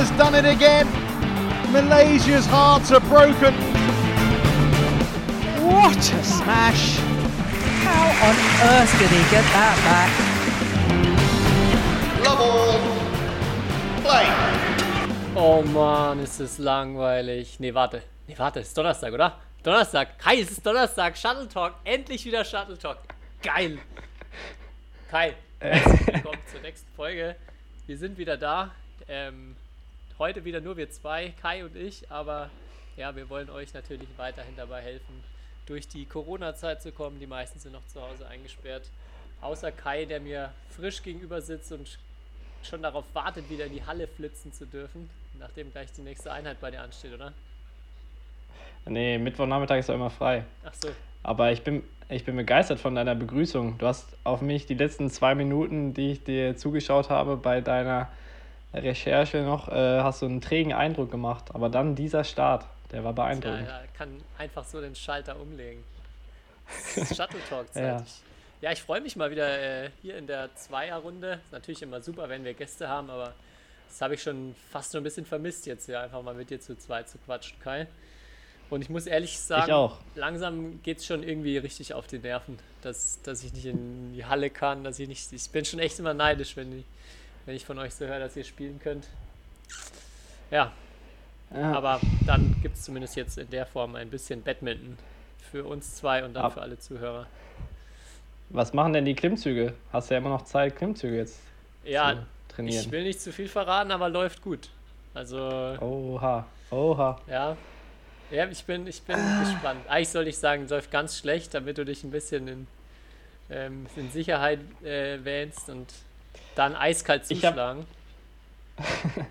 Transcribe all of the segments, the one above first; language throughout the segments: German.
has done it again. Malaysia's hearts are broken. What a smash! How on earth did he get that back? Love all. Play. Oh Mann, ist es langweilig. Nee, warte. Nee, warte, ist Donnerstag, oder? Donnerstag. Kai, es ist Donnerstag. Shuttle Talk. Endlich wieder Shuttle Talk. Geil. Kai, herzlich willkommen zur nächsten Folge. Wir sind wieder da. Ähm, heute wieder nur wir zwei, Kai und ich, aber ja, wir wollen euch natürlich weiterhin dabei helfen, durch die Corona-Zeit zu kommen. Die meisten sind noch zu Hause eingesperrt. Außer Kai, der mir frisch gegenüber sitzt und schon darauf wartet, wieder in die Halle flitzen zu dürfen, nachdem gleich die nächste Einheit bei dir ansteht, oder? Nee, Mittwochnachmittag ist doch immer frei. Ach so. Aber ich bin, ich bin begeistert von deiner Begrüßung. Du hast auf mich die letzten zwei Minuten, die ich dir zugeschaut habe, bei deiner Recherche noch, äh, hast du einen trägen Eindruck gemacht. Aber dann dieser Start, der war Ja, beeindruckend. ja, kann einfach so den Schalter umlegen. Shuttle Talk Zeit. Ja. Ich, ja, ich freue mich mal wieder äh, hier in der Zweierrunde. Ist natürlich immer super, wenn wir Gäste haben, aber das habe ich schon fast so ein bisschen vermisst, jetzt hier einfach mal mit dir zu zweit zu quatschen, Kai. Und ich muss ehrlich sagen, langsam geht es schon irgendwie richtig auf die Nerven, dass, dass ich nicht in die Halle kann, dass ich nicht. Ich bin schon echt immer neidisch, wenn ich, wenn ich von euch so höre, dass ihr spielen könnt. Ja, Ja. aber dann gibt es zumindest jetzt in der Form ein bisschen Badminton für uns zwei und dann Ab- für alle Zuhörer. Was machen denn die Klimmzüge? Hast du ja immer noch Zeit, Klimmzüge jetzt Ja, zu trainieren. ich will nicht zu viel verraten, aber läuft gut. Also, Oha, oha. ja. Ja, ich bin, ich bin gespannt. Eigentlich sollte ich sagen, läuft ganz schlecht, damit du dich ein bisschen in, ähm, in Sicherheit äh, wähnst und dann eiskalt Ich hab- zuschlagen.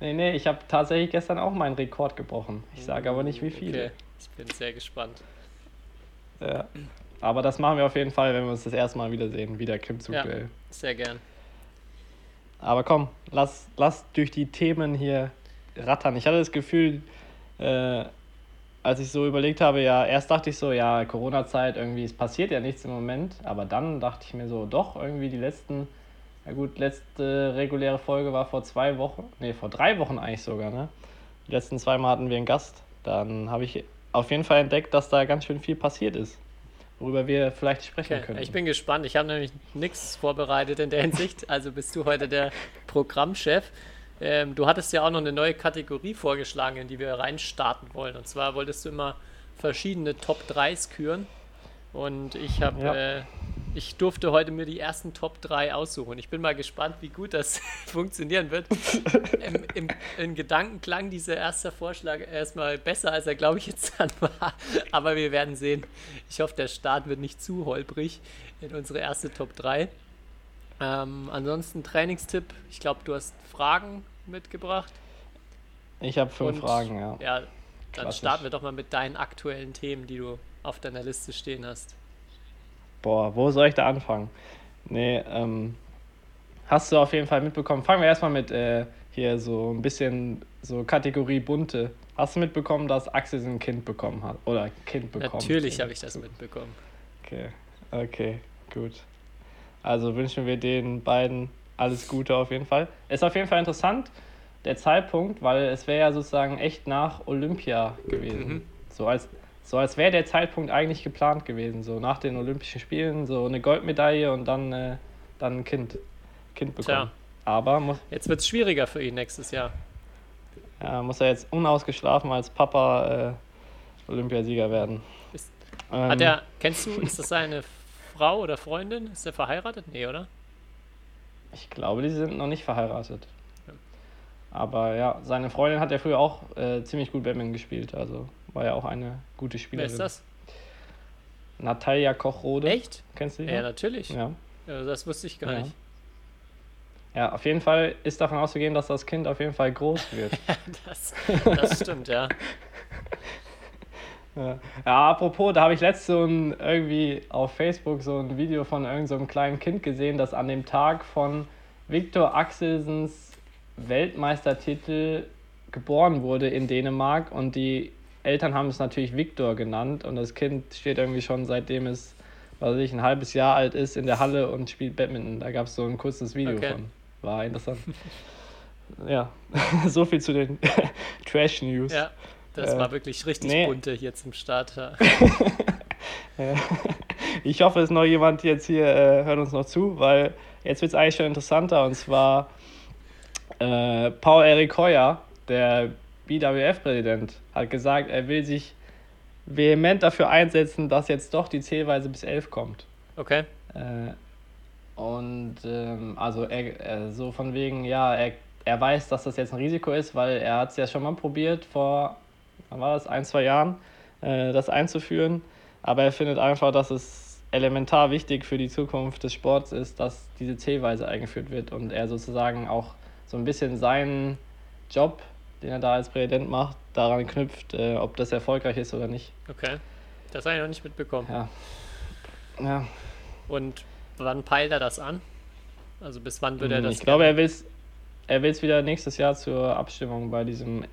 Nee, nee, ich habe tatsächlich gestern auch meinen Rekord gebrochen. Ich sage aber nicht, wie viele. Okay, ich bin sehr gespannt. Ja. Aber das machen wir auf jeden Fall, wenn wir uns das erste Mal wiedersehen. Wieder Klimmzug-Duell. Sehr gern. Aber komm, lass, lass durch die Themen hier rattern. Ich hatte das Gefühl, äh, als ich so überlegt habe, ja, erst dachte ich so, ja, Corona-Zeit, irgendwie, es passiert ja nichts im Moment. Aber dann dachte ich mir so, doch, irgendwie die letzten, ja gut, letzte reguläre Folge war vor zwei Wochen, nee, vor drei Wochen eigentlich sogar, ne? Die letzten zwei Mal hatten wir einen Gast. Dann habe ich auf jeden Fall entdeckt, dass da ganz schön viel passiert ist, worüber wir vielleicht sprechen Okay, können. ich bin gespannt. Ich habe nämlich nichts vorbereitet in der Hinsicht. Also bist du heute der Programmchef. Ähm, du hattest ja auch noch eine neue Kategorie vorgeschlagen, in die wir reinstarten wollen. Und zwar wolltest du immer verschiedene Top 3s küren. Und ich habe, Ja. äh, ich durfte heute mir die ersten Top 3 aussuchen. Ich bin mal gespannt, wie gut das funktionieren wird. Im, im, in Gedanken klang dieser erste Vorschlag erstmal besser, als er, glaube ich, jetzt dann war. Aber wir werden sehen. Ich hoffe, der Start wird nicht zu holprig in unsere erste Top 3. Ähm, ansonsten Trainingstipp. Ich glaube, du hast Fragen mitgebracht. ich habe fünf Und- Fragen, ja. Ja, dann Klassisch. starten wir doch mal mit deinen aktuellen Themen, die du auf deiner Liste stehen hast. Boah, wo soll ich da anfangen? Nee, ähm, hast du auf jeden Fall mitbekommen. Fangen wir erstmal mit äh, hier so ein bisschen so Kategorie bunte. Hast du mitbekommen, dass Axel ein Kind bekommen hat? Oder ein Kind bekommen? Natürlich habe ich das mitbekommen. Okay, okay, gut. Also wünschen wir den beiden alles Gute auf jeden Fall. Ist auf jeden Fall interessant, der Zeitpunkt, weil es wäre ja sozusagen echt nach Olympia gewesen. Mhm. So als, so als wäre der Zeitpunkt eigentlich geplant gewesen. So nach den Olympischen Spielen, so eine Goldmedaille und dann, äh, dann ein Kind, kind bekommen. Tja. Aber muss, Jetzt wird es schwieriger für ihn nächstes Jahr. ja, muss er jetzt unausgeschlafen als Papa äh, Olympiasieger werden. Ist- Ähm, Hat er, kennst du, ist das seine Frau oder Freundin? Ist er verheiratet? Nee, oder? Ich glaube, die sind noch nicht verheiratet. Ja. Aber ja, seine Freundin hat ja früher auch äh, ziemlich gut Badminton gespielt. Also war ja auch eine gute Wer Spielerin. ist das? Natalia Kochrode. Echt? Kennst du die? Ja, noch? natürlich. ja. Ja, das wusste ich gar Ja. nicht. Ja, auf jeden Fall ist davon auszugehen, dass das Kind auf jeden Fall groß wird. Das, das stimmt, ja. ja. ja, apropos, da habe ich letztens so ein, irgendwie auf Facebook so ein Video von irgendeinem so einem kleinen Kind gesehen, das an dem Tag von Viktor Axelsens Weltmeistertitel geboren wurde in Dänemark und die Eltern haben es natürlich Viktor genannt und das Kind steht irgendwie schon seitdem es, was weiß ich, ein halbes Jahr alt ist in der Halle und spielt Badminton. Da gab es so ein kurzes Video Okay. von. War interessant. ja, so viel zu den Trash-News. Ja, das Äh, war wirklich richtig nee. bunte hier zum Start. Ja. Ich hoffe, es ist noch jemand jetzt hier, äh, hört uns noch zu, weil jetzt wird es eigentlich schon interessanter und zwar äh, Paul Erik Heuer, der BWF-Präsident, hat gesagt, er will sich vehement dafür einsetzen, dass jetzt doch die Zählweise bis 11 kommt. Okay, Äh, und ähm, also er, er, so von wegen, ja, er, er weiß, dass das jetzt ein Risiko ist, weil er hat es ja schon mal probiert vor, wann war das, ein, zwei Jahren, äh, das einzuführen. Aber er findet einfach, dass es elementar wichtig für die Zukunft des Sports ist, dass diese Zählweise eingeführt wird und er sozusagen auch so ein bisschen seinen Job, den er da als Präsident macht, daran knüpft, äh, ob das erfolgreich ist oder nicht. okay. Das habe ich noch nicht mitbekommen. Ja. Ja, Und wann peilt er das an? Also bis wann würde er das Mm, ich glaube, er will es er will's wieder nächstes Jahr zur Abstimmung bei diesem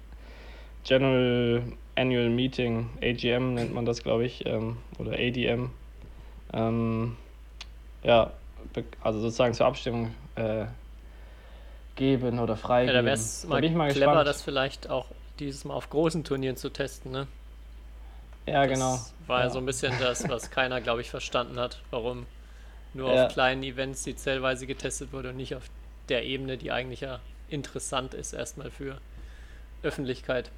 General Annual Meeting, AGM nennt man das, glaube ich, ähm, oder ADM. Ähm, ja, also sozusagen zur Abstimmung äh, geben oder Ja, freigeben. da wäre es Da mal, bin ich mal clever, gespannt. das vielleicht auch dieses Mal auf großen Turnieren zu testen, ne? ja, Das genau. war ja Ja. so ein bisschen das, was keiner, glaube ich, verstanden hat, warum nur Ja. auf kleinen Events die Zählweise getestet wurde und nicht auf der Ebene, die eigentlich ja interessant ist, erstmal für Öffentlichkeit.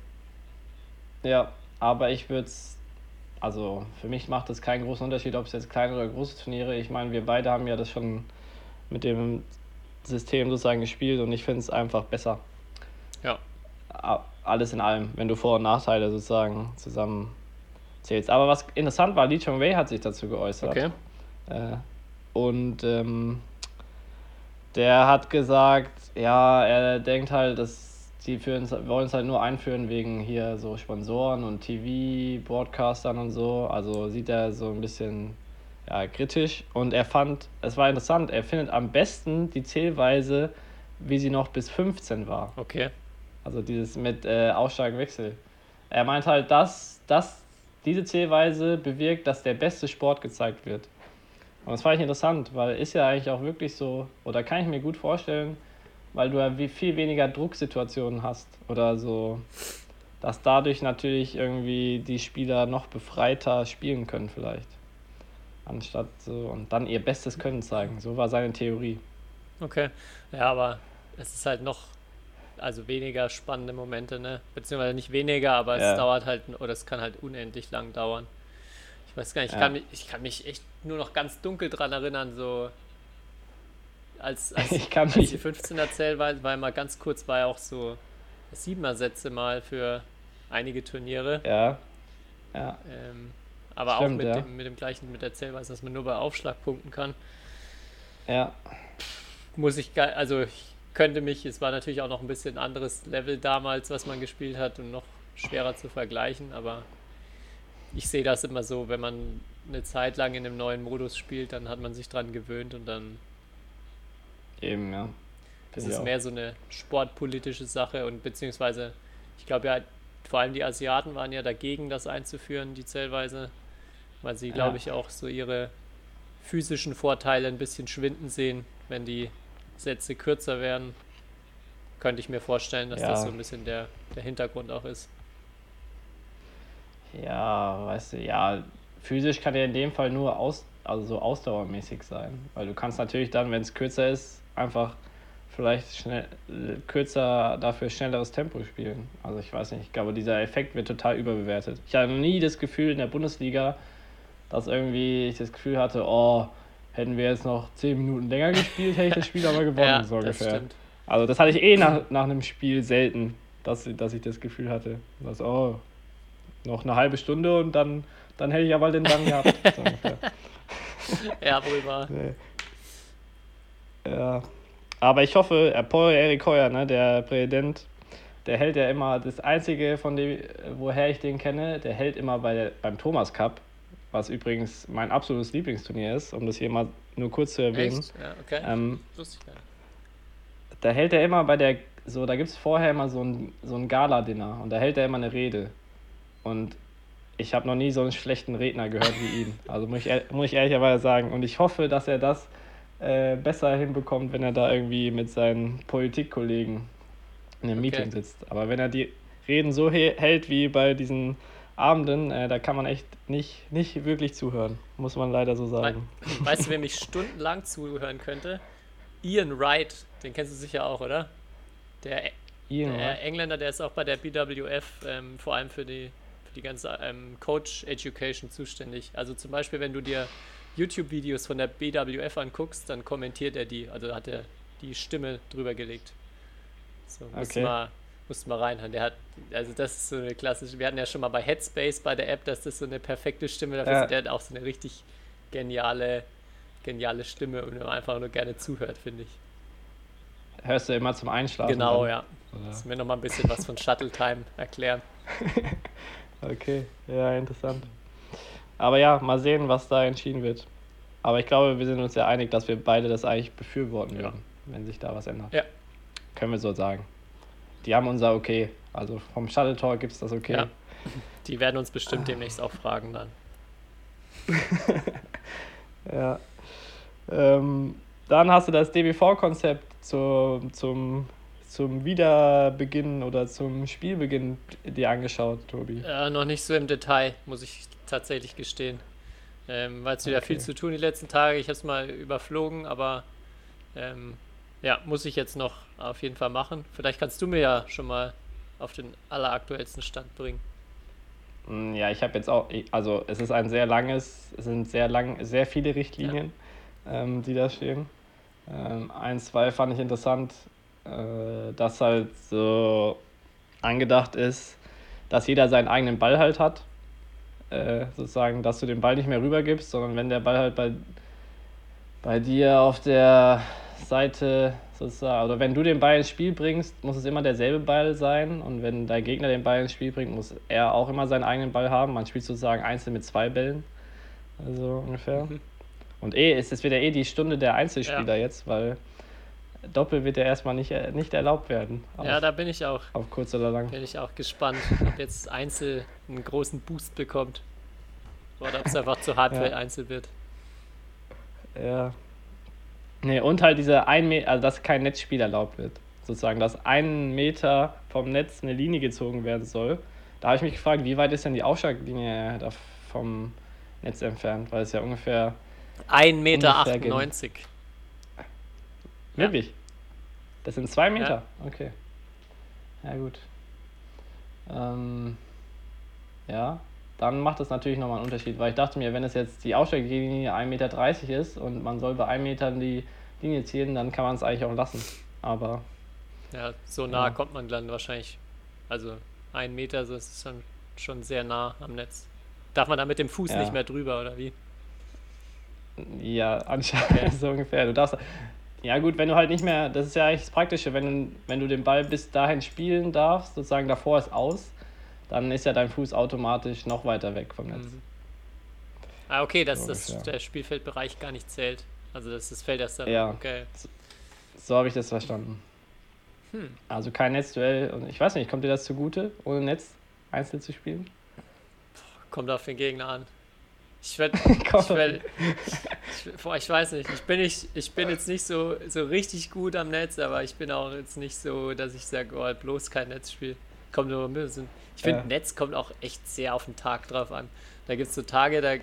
Ja, aber ich würde es, also für mich macht es keinen großen Unterschied, ob es jetzt kleine oder große Turniere. Ich meine, wir beide haben ja das schon mit dem System sozusagen gespielt und ich finde es einfach besser. Ja, Alles in allem, wenn du Vor- und Nachteile sozusagen zusammen zählst. Aber was interessant war, Lee Chong Wei hat sich dazu geäußert. okay. Äh, und ähm, der hat gesagt, ja, er denkt halt, dass die für uns, wollen es halt nur einführen wegen hier so Sponsoren und TV, Broadcastern und so. Also sieht er so ein bisschen ja, kritisch. Und er fand, es war interessant, er findet am besten die Zählweise, wie sie noch bis 15 war. Okay. Also dieses mit äh, Aussteigen-Wechsel. Er meint halt, dass, dass diese Zählweise bewirkt, dass der beste Sport gezeigt wird. Und das fand ich interessant, weil ist ja eigentlich auch wirklich so, oder kann ich mir gut vorstellen, weil du ja wie viel weniger Drucksituationen hast oder so, dass dadurch natürlich irgendwie die Spieler noch befreiter spielen können vielleicht. Anstatt so und dann ihr bestes Können zeigen. So war seine Theorie. Okay. Ja, aber es ist halt noch, also weniger spannende Momente, ne? Beziehungsweise nicht weniger, aber Ja. es dauert halt, oder es kann halt unendlich lang dauern. Ich weiß gar nicht, ich, Ja. kann, mich, ich kann mich echt nur noch ganz dunkel dran erinnern, so als, als, Ich als mich- die 15er Zählweise, weil mal ganz kurz war ja auch so 7er Sätze mal für einige Turniere. Ja. Ja. Ähm, aber auch Stimmt, mit, ja. dem, mit dem gleichen, mit der Zählweise, dass man nur bei Aufschlag punkten kann. Ja. muss ich, also ich könnte mich, es war natürlich auch noch ein bisschen anderes Level damals, was man gespielt hat und noch schwerer zu vergleichen, aber ich sehe das immer so, wenn man eine Zeit lang in einem neuen Modus spielt, dann hat man sich dran gewöhnt und dann Eben, ja. ist ich es auch. mehr so eine sportpolitische Sache und beziehungsweise, ich glaube ja, vor allem die Asiaten waren ja dagegen, das einzuführen, die Zählweise, weil sie, glaube ich, auch so ihre physischen Vorteile ein bisschen schwinden sehen, wenn die Sätze kürzer werden. Könnte ich mir vorstellen, dass Ja. das so ein bisschen der, der Hintergrund auch ist. Ja, weißt du, ja, physisch kann ja in dem Fall nur aus, also so ausdauermäßig sein. Weil du kannst natürlich dann, wenn es kürzer ist, einfach vielleicht schnell kürzer dafür schnelleres Tempo spielen. Also ich weiß nicht, ich glaube, dieser Effekt wird total überbewertet. Ich noch nie das Gefühl in der Bundesliga, dass irgendwie ich das Gefühl hatte, oh, hätten wir jetzt noch zehn Minuten länger gespielt, hätte ich das Spiel aber gewonnen, Ja, so das ungefähr. stimmt. Also das hatte ich eh nach, nach einem Spiel selten, dass, dass ich das Gefühl hatte. Dass, oh, noch eine halbe Stunde und dann, dann hätte ich aber den dann gehabt. So. Ja, wohl wahr. Nee. Ja. Aber ich hoffe, äh, Paul Erik Heuer, ne, der Präsident, der hält ja immer, das Einzige, von dem, woher ich den kenne, der hält immer bei beim Thomas Cup, was übrigens mein absolutes Lieblingsturnier ist, um das hier mal nur kurz zu erwähnen. Echt? Ja, okay. Ähm, da hält er immer bei der, so, da gibt es vorher immer so ein, so ein Gala-Dinner und da hält er immer eine Rede. Und ich habe noch nie so einen schlechten Redner gehört wie ihn. Also muss ich, muss ich ehrlicherweise sagen. Und ich hoffe, dass er das äh, besser hinbekommt, wenn er da irgendwie mit seinen Politikkollegen in einem Meeting sitzt. Aber wenn er die Reden so hält wie bei diesen Abenden, äh, da kann man echt nicht, nicht wirklich zuhören, muss man leider so sagen. We weißt du, wem ich stundenlang zuhören könnte? Ian Wright, den kennst du sicher auch, oder? Der, Ian der. Engländer, der ist auch bei der BWF ähm, vor allem für die, für die ganze ähm, Coach Education zuständig. Also zum Beispiel, wenn du dir YouTube-Videos von der BWF anguckst, dann kommentiert er die. Also hat er die Stimme drüber gelegt. So, Okay. mal, musst mal reinhören. Der hat, also das ist so eine klassische, wir hatten ja schon mal bei Headspace bei der App, dass das so eine perfekte Stimme dafür Ja. ist. Der hat auch so eine richtig geniale, geniale Stimme und einfach nur gerne zuhört, finde ich. Hörst du immer zum Einschlafen? Genau, dann? ja. Oder? Lass mir noch mal ein bisschen was von Shuttle Time erklären. Okay, ja, interessant. Aber ja, mal sehen, was da entschieden wird. Aber ich glaube, wir sind uns ja einig, dass wir beide das eigentlich befürworten Ja. würden, wenn sich da was ändert. Ja. Können wir so sagen. Die haben unser Okay. Also vom Shuttle Talk gibt es das Okay. Ja. Die werden uns bestimmt demnächst auch fragen dann. Ja. Ähm, dann hast du das DBV-Konzept zu, zum, zum Wiederbeginn oder zum Spielbeginn dir angeschaut, Tobi. Äh, noch nicht so im Detail, muss ich tatsächlich gestehen. Ähm, Weil es wieder viel Okay. zu tun die letzten Tage. Ich habe es mal überflogen, aber ähm, ja, muss ich jetzt noch auf jeden Fall machen. Vielleicht kannst du mir ja schon mal auf den alleraktuellsten Stand bringen. Mm, Ja, ich habe jetzt auch, also es ist ein sehr langes, es sind sehr lang, sehr viele Richtlinien, ähm, die da stehen. Ähm, ein, zwei fand ich interessant, äh, dass halt so angedacht ist, dass jeder seinen eigenen Ball halt hat. Äh, sozusagen, dass du den Ball nicht mehr rübergibst, sondern wenn der Ball halt bei, bei dir auf der Seite sozusagen, oder wenn du den Ball ins Spiel bringst, muss es immer derselbe Ball sein. Und wenn dein Gegner den Ball ins Spiel bringt, muss er auch immer seinen eigenen Ball haben. Man spielt sozusagen einzeln mit zwei Bällen. Also ungefähr. Mhm. Und eh, es ist wieder eh die Stunde der Einzelspieler jetzt, weil Doppel wird ja erstmal nicht, äh, nicht erlaubt werden. Auf, Ja, da bin ich auch, auf kurz oder lang. bin ich auch gespannt, ob jetzt Einzel einen großen Boost bekommt. Oder ob es einfach zu hart Ja. für Einzel wird. Ja. Nee, und halt diese ein Meter, also dass kein Netzspiel erlaubt wird. Sozusagen, dass ein Meter vom Netz eine Linie gezogen werden soll. Da habe ich mich gefragt, wie weit ist denn die Aufschlaglinie da vom Netz entfernt? Weil es ja ungefähr. 1,98 Meter. Ungefähr gen- 98. Wirklich? Das sind zwei Meter? Okay. Ja, gut. Ähm, ja, dann macht das natürlich nochmal einen Unterschied, weil ich dachte mir, wenn es jetzt die Ausschlaglinie 1,30 Meter ist und man soll bei 1 Meter die Linie ziehen, dann kann man es eigentlich auch lassen. Aber Ja, so nah Ja. kommt man dann wahrscheinlich. Also ein Meter, so ist es dann schon sehr nah am Netz. Darf man da mit dem Fuß Ja. nicht mehr drüber, oder wie? Ja, anscheinend so ungefähr. Du darfst. Ja, gut, wenn du halt nicht mehr. Das ist ja eigentlich das Praktische, wenn, du- wenn du den Ball bis dahin spielen darfst, sozusagen davor ist aus, dann ist ja dein Fuß automatisch noch weiter weg vom Netz. Mhm. Ah, okay, dass So das ungefähr. der Spielfeldbereich gar nicht zählt. Also das ist das Feld erst dann. Ja. Okay. So habe ich das verstanden. Hm. Also kein Netzduell. Und ich weiß nicht, kommt dir das zugute, ohne Netz einzeln zu spielen? Kommt auf den Gegner an. Ich werde. Ich, werd, ich, boah, ich weiß nicht. Ich bin nicht, ich bin jetzt nicht so, so richtig gut am Netz, aber ich bin auch jetzt nicht so, dass ich sage, oh, bloß kein Netzspiel. Kommt nur ein bisschen. Ich finde, Ja. Netz kommt auch echt sehr auf den Tag drauf an. Da gibt es so Tage, da,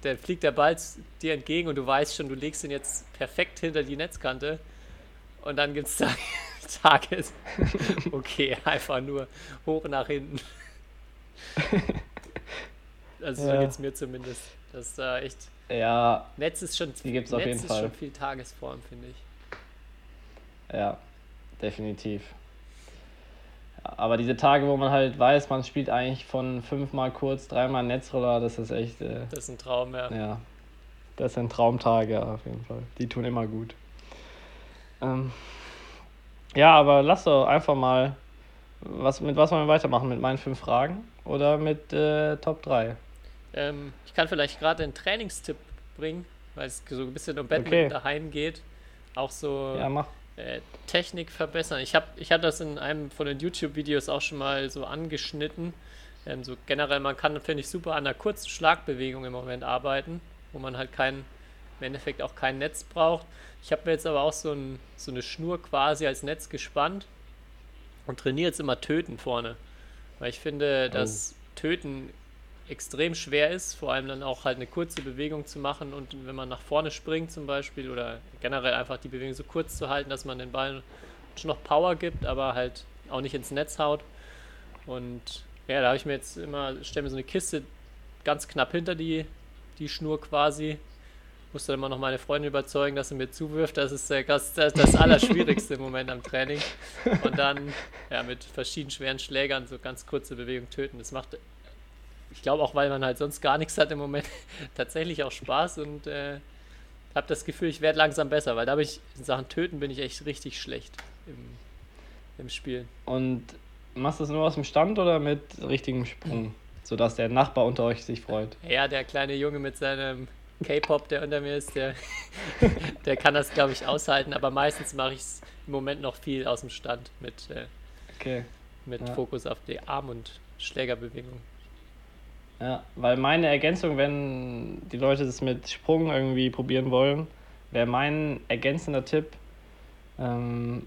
da fliegt der Ball dir entgegen und du weißt schon, du legst ihn jetzt perfekt hinter die Netzkante. Und dann gibt es Tage, Tage, okay, einfach nur hoch nach hinten. Also so Ja. geht es mir zumindest. Das ist da echt. Ja, Netz ist schon, Die gibt's auf Netz jeden ist Fall. schon viel Tagesform, finde ich. ja, definitiv. Aber diese Tage, wo man halt weiß, man spielt eigentlich von fünfmal kurz, dreimal Netzroller, das ist echt, äh, Das ist ein Traum, ja. ja, das sind Traumtage auf jeden Fall. Die tun immer gut. Ähm, ja, aber lass doch einfach mal, was, mit was wollen wir weitermachen? Mit meinen fünf Fragen oder mit äh, Top 3? Ähm, ich kann vielleicht gerade einen Trainingstipp bringen, weil es so ein bisschen um Badminton Okay. daheim geht. Auch so Ja, mach. Äh, Technik verbessern. Ich habe ich hab das in einem von den YouTube-Videos auch schon mal so angeschnitten. Ähm, so generell, man kann, finde ich, super an einer kurzen Schlagbewegung im Moment arbeiten, wo man halt kein, im Endeffekt auch kein Netz braucht. Ich habe mir jetzt aber auch so, ein, so eine Schnur quasi als Netz gespannt. und trainiere jetzt immer Töten vorne. Weil ich finde, dass Töten extrem schwer ist, vor allem dann auch halt eine kurze Bewegung zu machen und wenn man nach vorne springt zum Beispiel oder generell einfach die Bewegung so kurz zu halten, dass man den Ball schon noch Power gibt, aber halt auch nicht ins Netz haut. Und ja, da habe ich mir jetzt immer, stelle mir so eine Kiste ganz knapp hinter die, die Schnur quasi. Musste dann immer noch meine Freundin überzeugen, dass sie mir zuwirft. Das ist das, das, das Allerschwierigste im Moment am Training. Und dann ja, mit verschiedenen schweren Schlägern so ganz kurze Bewegungen töten. Das macht, ich glaube auch, weil man halt sonst gar nichts hat im Moment, tatsächlich auch Spaß und äh, habe das Gefühl, ich werde langsam besser, weil da bin ich in Sachen Töten bin ich echt richtig schlecht im, im Spiel. Und machst du das nur aus dem Stand oder mit richtigem Sprung? Sodass der Nachbar unter euch sich freut. Ja, der kleine Junge mit seinem K-Pop, der unter mir ist, der, der kann das, glaube ich, aushalten. Aber meistens mache ich es im Moment noch viel aus dem Stand mit, äh, Okay. mit Ja. Fokus auf die Arm- und Schlägerbewegung. Ja, weil meine Ergänzung, wenn die Leute das mit Sprung irgendwie probieren wollen, wäre mein ergänzender Tipp, ähm,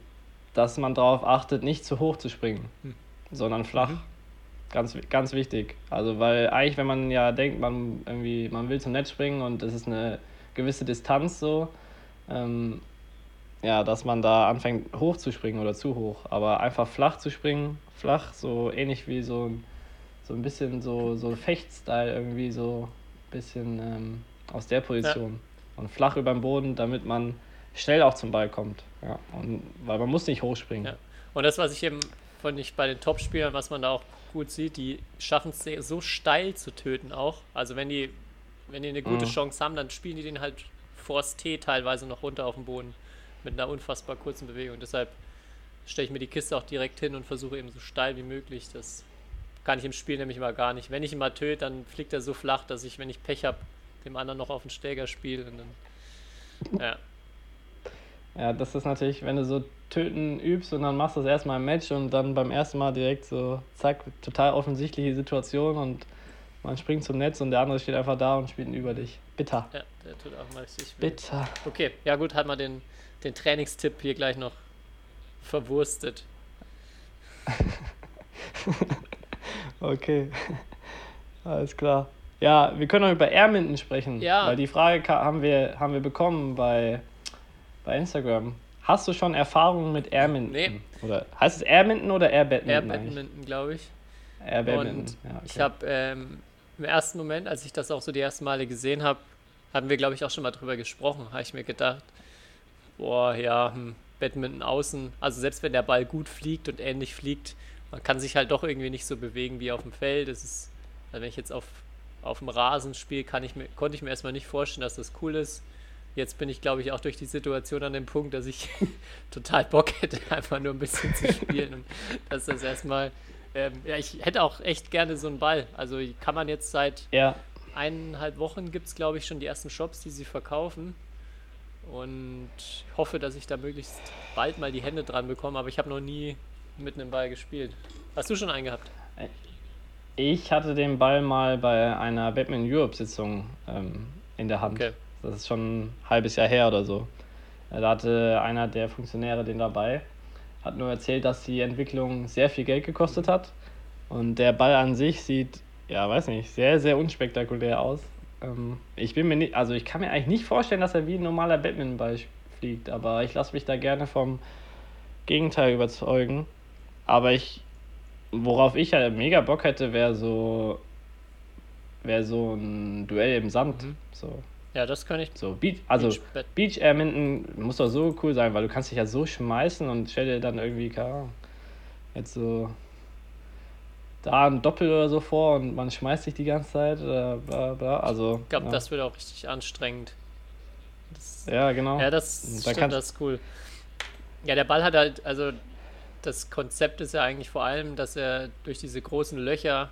dass man darauf achtet, nicht zu hoch zu springen, Hm. sondern flach. Mhm. Ganz, ganz wichtig. Also, weil eigentlich, wenn man ja denkt, man irgendwie, man will zum Netz springen und es ist eine gewisse Distanz so, ähm, ja, dass man da anfängt hoch zu springen oder zu hoch. Aber einfach flach zu springen, flach, so ähnlich wie so ein so ein bisschen so, so Fechtstyle irgendwie so ein bisschen ähm, aus der Position. Und flach über dem Boden, damit man schnell auch zum Ball kommt. Ja. Und, weil man muss nicht hochspringen. Ja. Und das, was ich eben von ich bei den Topspielern, was man da auch gut sieht, die schaffen es so steil zu töten auch. Also wenn die, wenn die eine gute Mhm. Chance haben, dann spielen die den halt vors T teilweise noch runter auf den Boden mit einer unfassbar kurzen Bewegung. Deshalb stelle ich mir die Kiste auch direkt hin und versuche eben so steil wie möglich. Das kann ich im Spiel nämlich mal gar nicht. Wenn ich ihn mal töte, dann fliegt er so flach, dass ich, wenn ich Pech habe, dem anderen noch auf den Schläger spiele. Dann, ja. Ja, das ist natürlich, wenn du so töten übst und dann machst du das erstmal im Match und dann beim ersten Mal direkt so, zack, total offensichtliche Situation und man springt zum Netz und der andere steht einfach da und spielt ihn über dich. Bitter. ja, der tut auch mal richtig weh. Bitter. Okay, ja gut, hat man den, den Trainingstipp hier gleich noch verwurstet. Okay. Alles klar. Ja, wir können noch über Airminton sprechen. Ja. Weil die Frage haben wir, haben wir bekommen bei, bei Instagram. Hast du schon Erfahrungen mit Airminton? Nee. Oder heißt es Airminton oder Air Badminton? Air eigentlich? Badminton, glaube ich. Air Badminton. Und Ja, okay. ich habe ähm, im ersten Moment, als ich das auch so die ersten Male gesehen habe, hatten wir, glaube ich, auch schon mal drüber gesprochen, habe ich mir gedacht, boah, ja, hm, Badminton außen, also selbst wenn der Ball gut fliegt und ähnlich fliegt, man kann sich halt doch irgendwie nicht so bewegen wie auf dem Feld. Das ist, also wenn ich jetzt auf, auf dem Rasen spiele, kann ich mir, konnte ich mir erstmal nicht vorstellen, dass das cool ist. Jetzt bin ich, glaube ich, auch durch die Situation an dem Punkt, dass ich total Bock hätte, einfach nur ein bisschen zu spielen. Und dass das erstmal, ähm, ja, ich hätte auch echt gerne so einen Ball. Also kann man jetzt seit ja, eineinhalb Wochen gibt es, glaube ich, schon die ersten Shops, die sie verkaufen. Und ich hoffe, dass ich da möglichst bald mal die Hände dran bekomme, aber ich habe noch nie mit einem Ball gespielt. Hast du schon einen gehabt? ich hatte den Ball mal bei einer Badminton Europe-Sitzung ähm, in der Hand. Okay. Das ist schon ein halbes Jahr her oder so. Äh, Da hatte einer der Funktionäre den dabei, hat nur erzählt, dass die Entwicklung sehr viel Geld gekostet hat. Und der Ball an sich sieht, ja, weiß nicht, sehr, sehr unspektakulär aus. Ähm, ich bin mir nicht, also ich kann mir eigentlich nicht vorstellen, dass er wie ein normaler Badmintonball fliegt, aber ich lasse mich da gerne vom Gegenteil überzeugen. Aber ich, worauf ich ja mega Bock hätte, wäre so, wäre so ein Duell im Sand. Mhm. So, Ja, das kann ich. so Beach, also Beach Beach Airminton muss doch so cool sein, weil du kannst dich ja so schmeißen und stell dir dann irgendwie, keine Ahnung, jetzt so da ein Doppel oder so vor und man schmeißt sich die ganze Zeit oder bla bla. Also, Ich glaube, ja. das wird auch richtig anstrengend. Das, ja, genau. ja, das Da stimmt, das ist cool. Ja, der Ball hat halt, also das Konzept ist ja eigentlich vor allem, dass er durch diese großen Löcher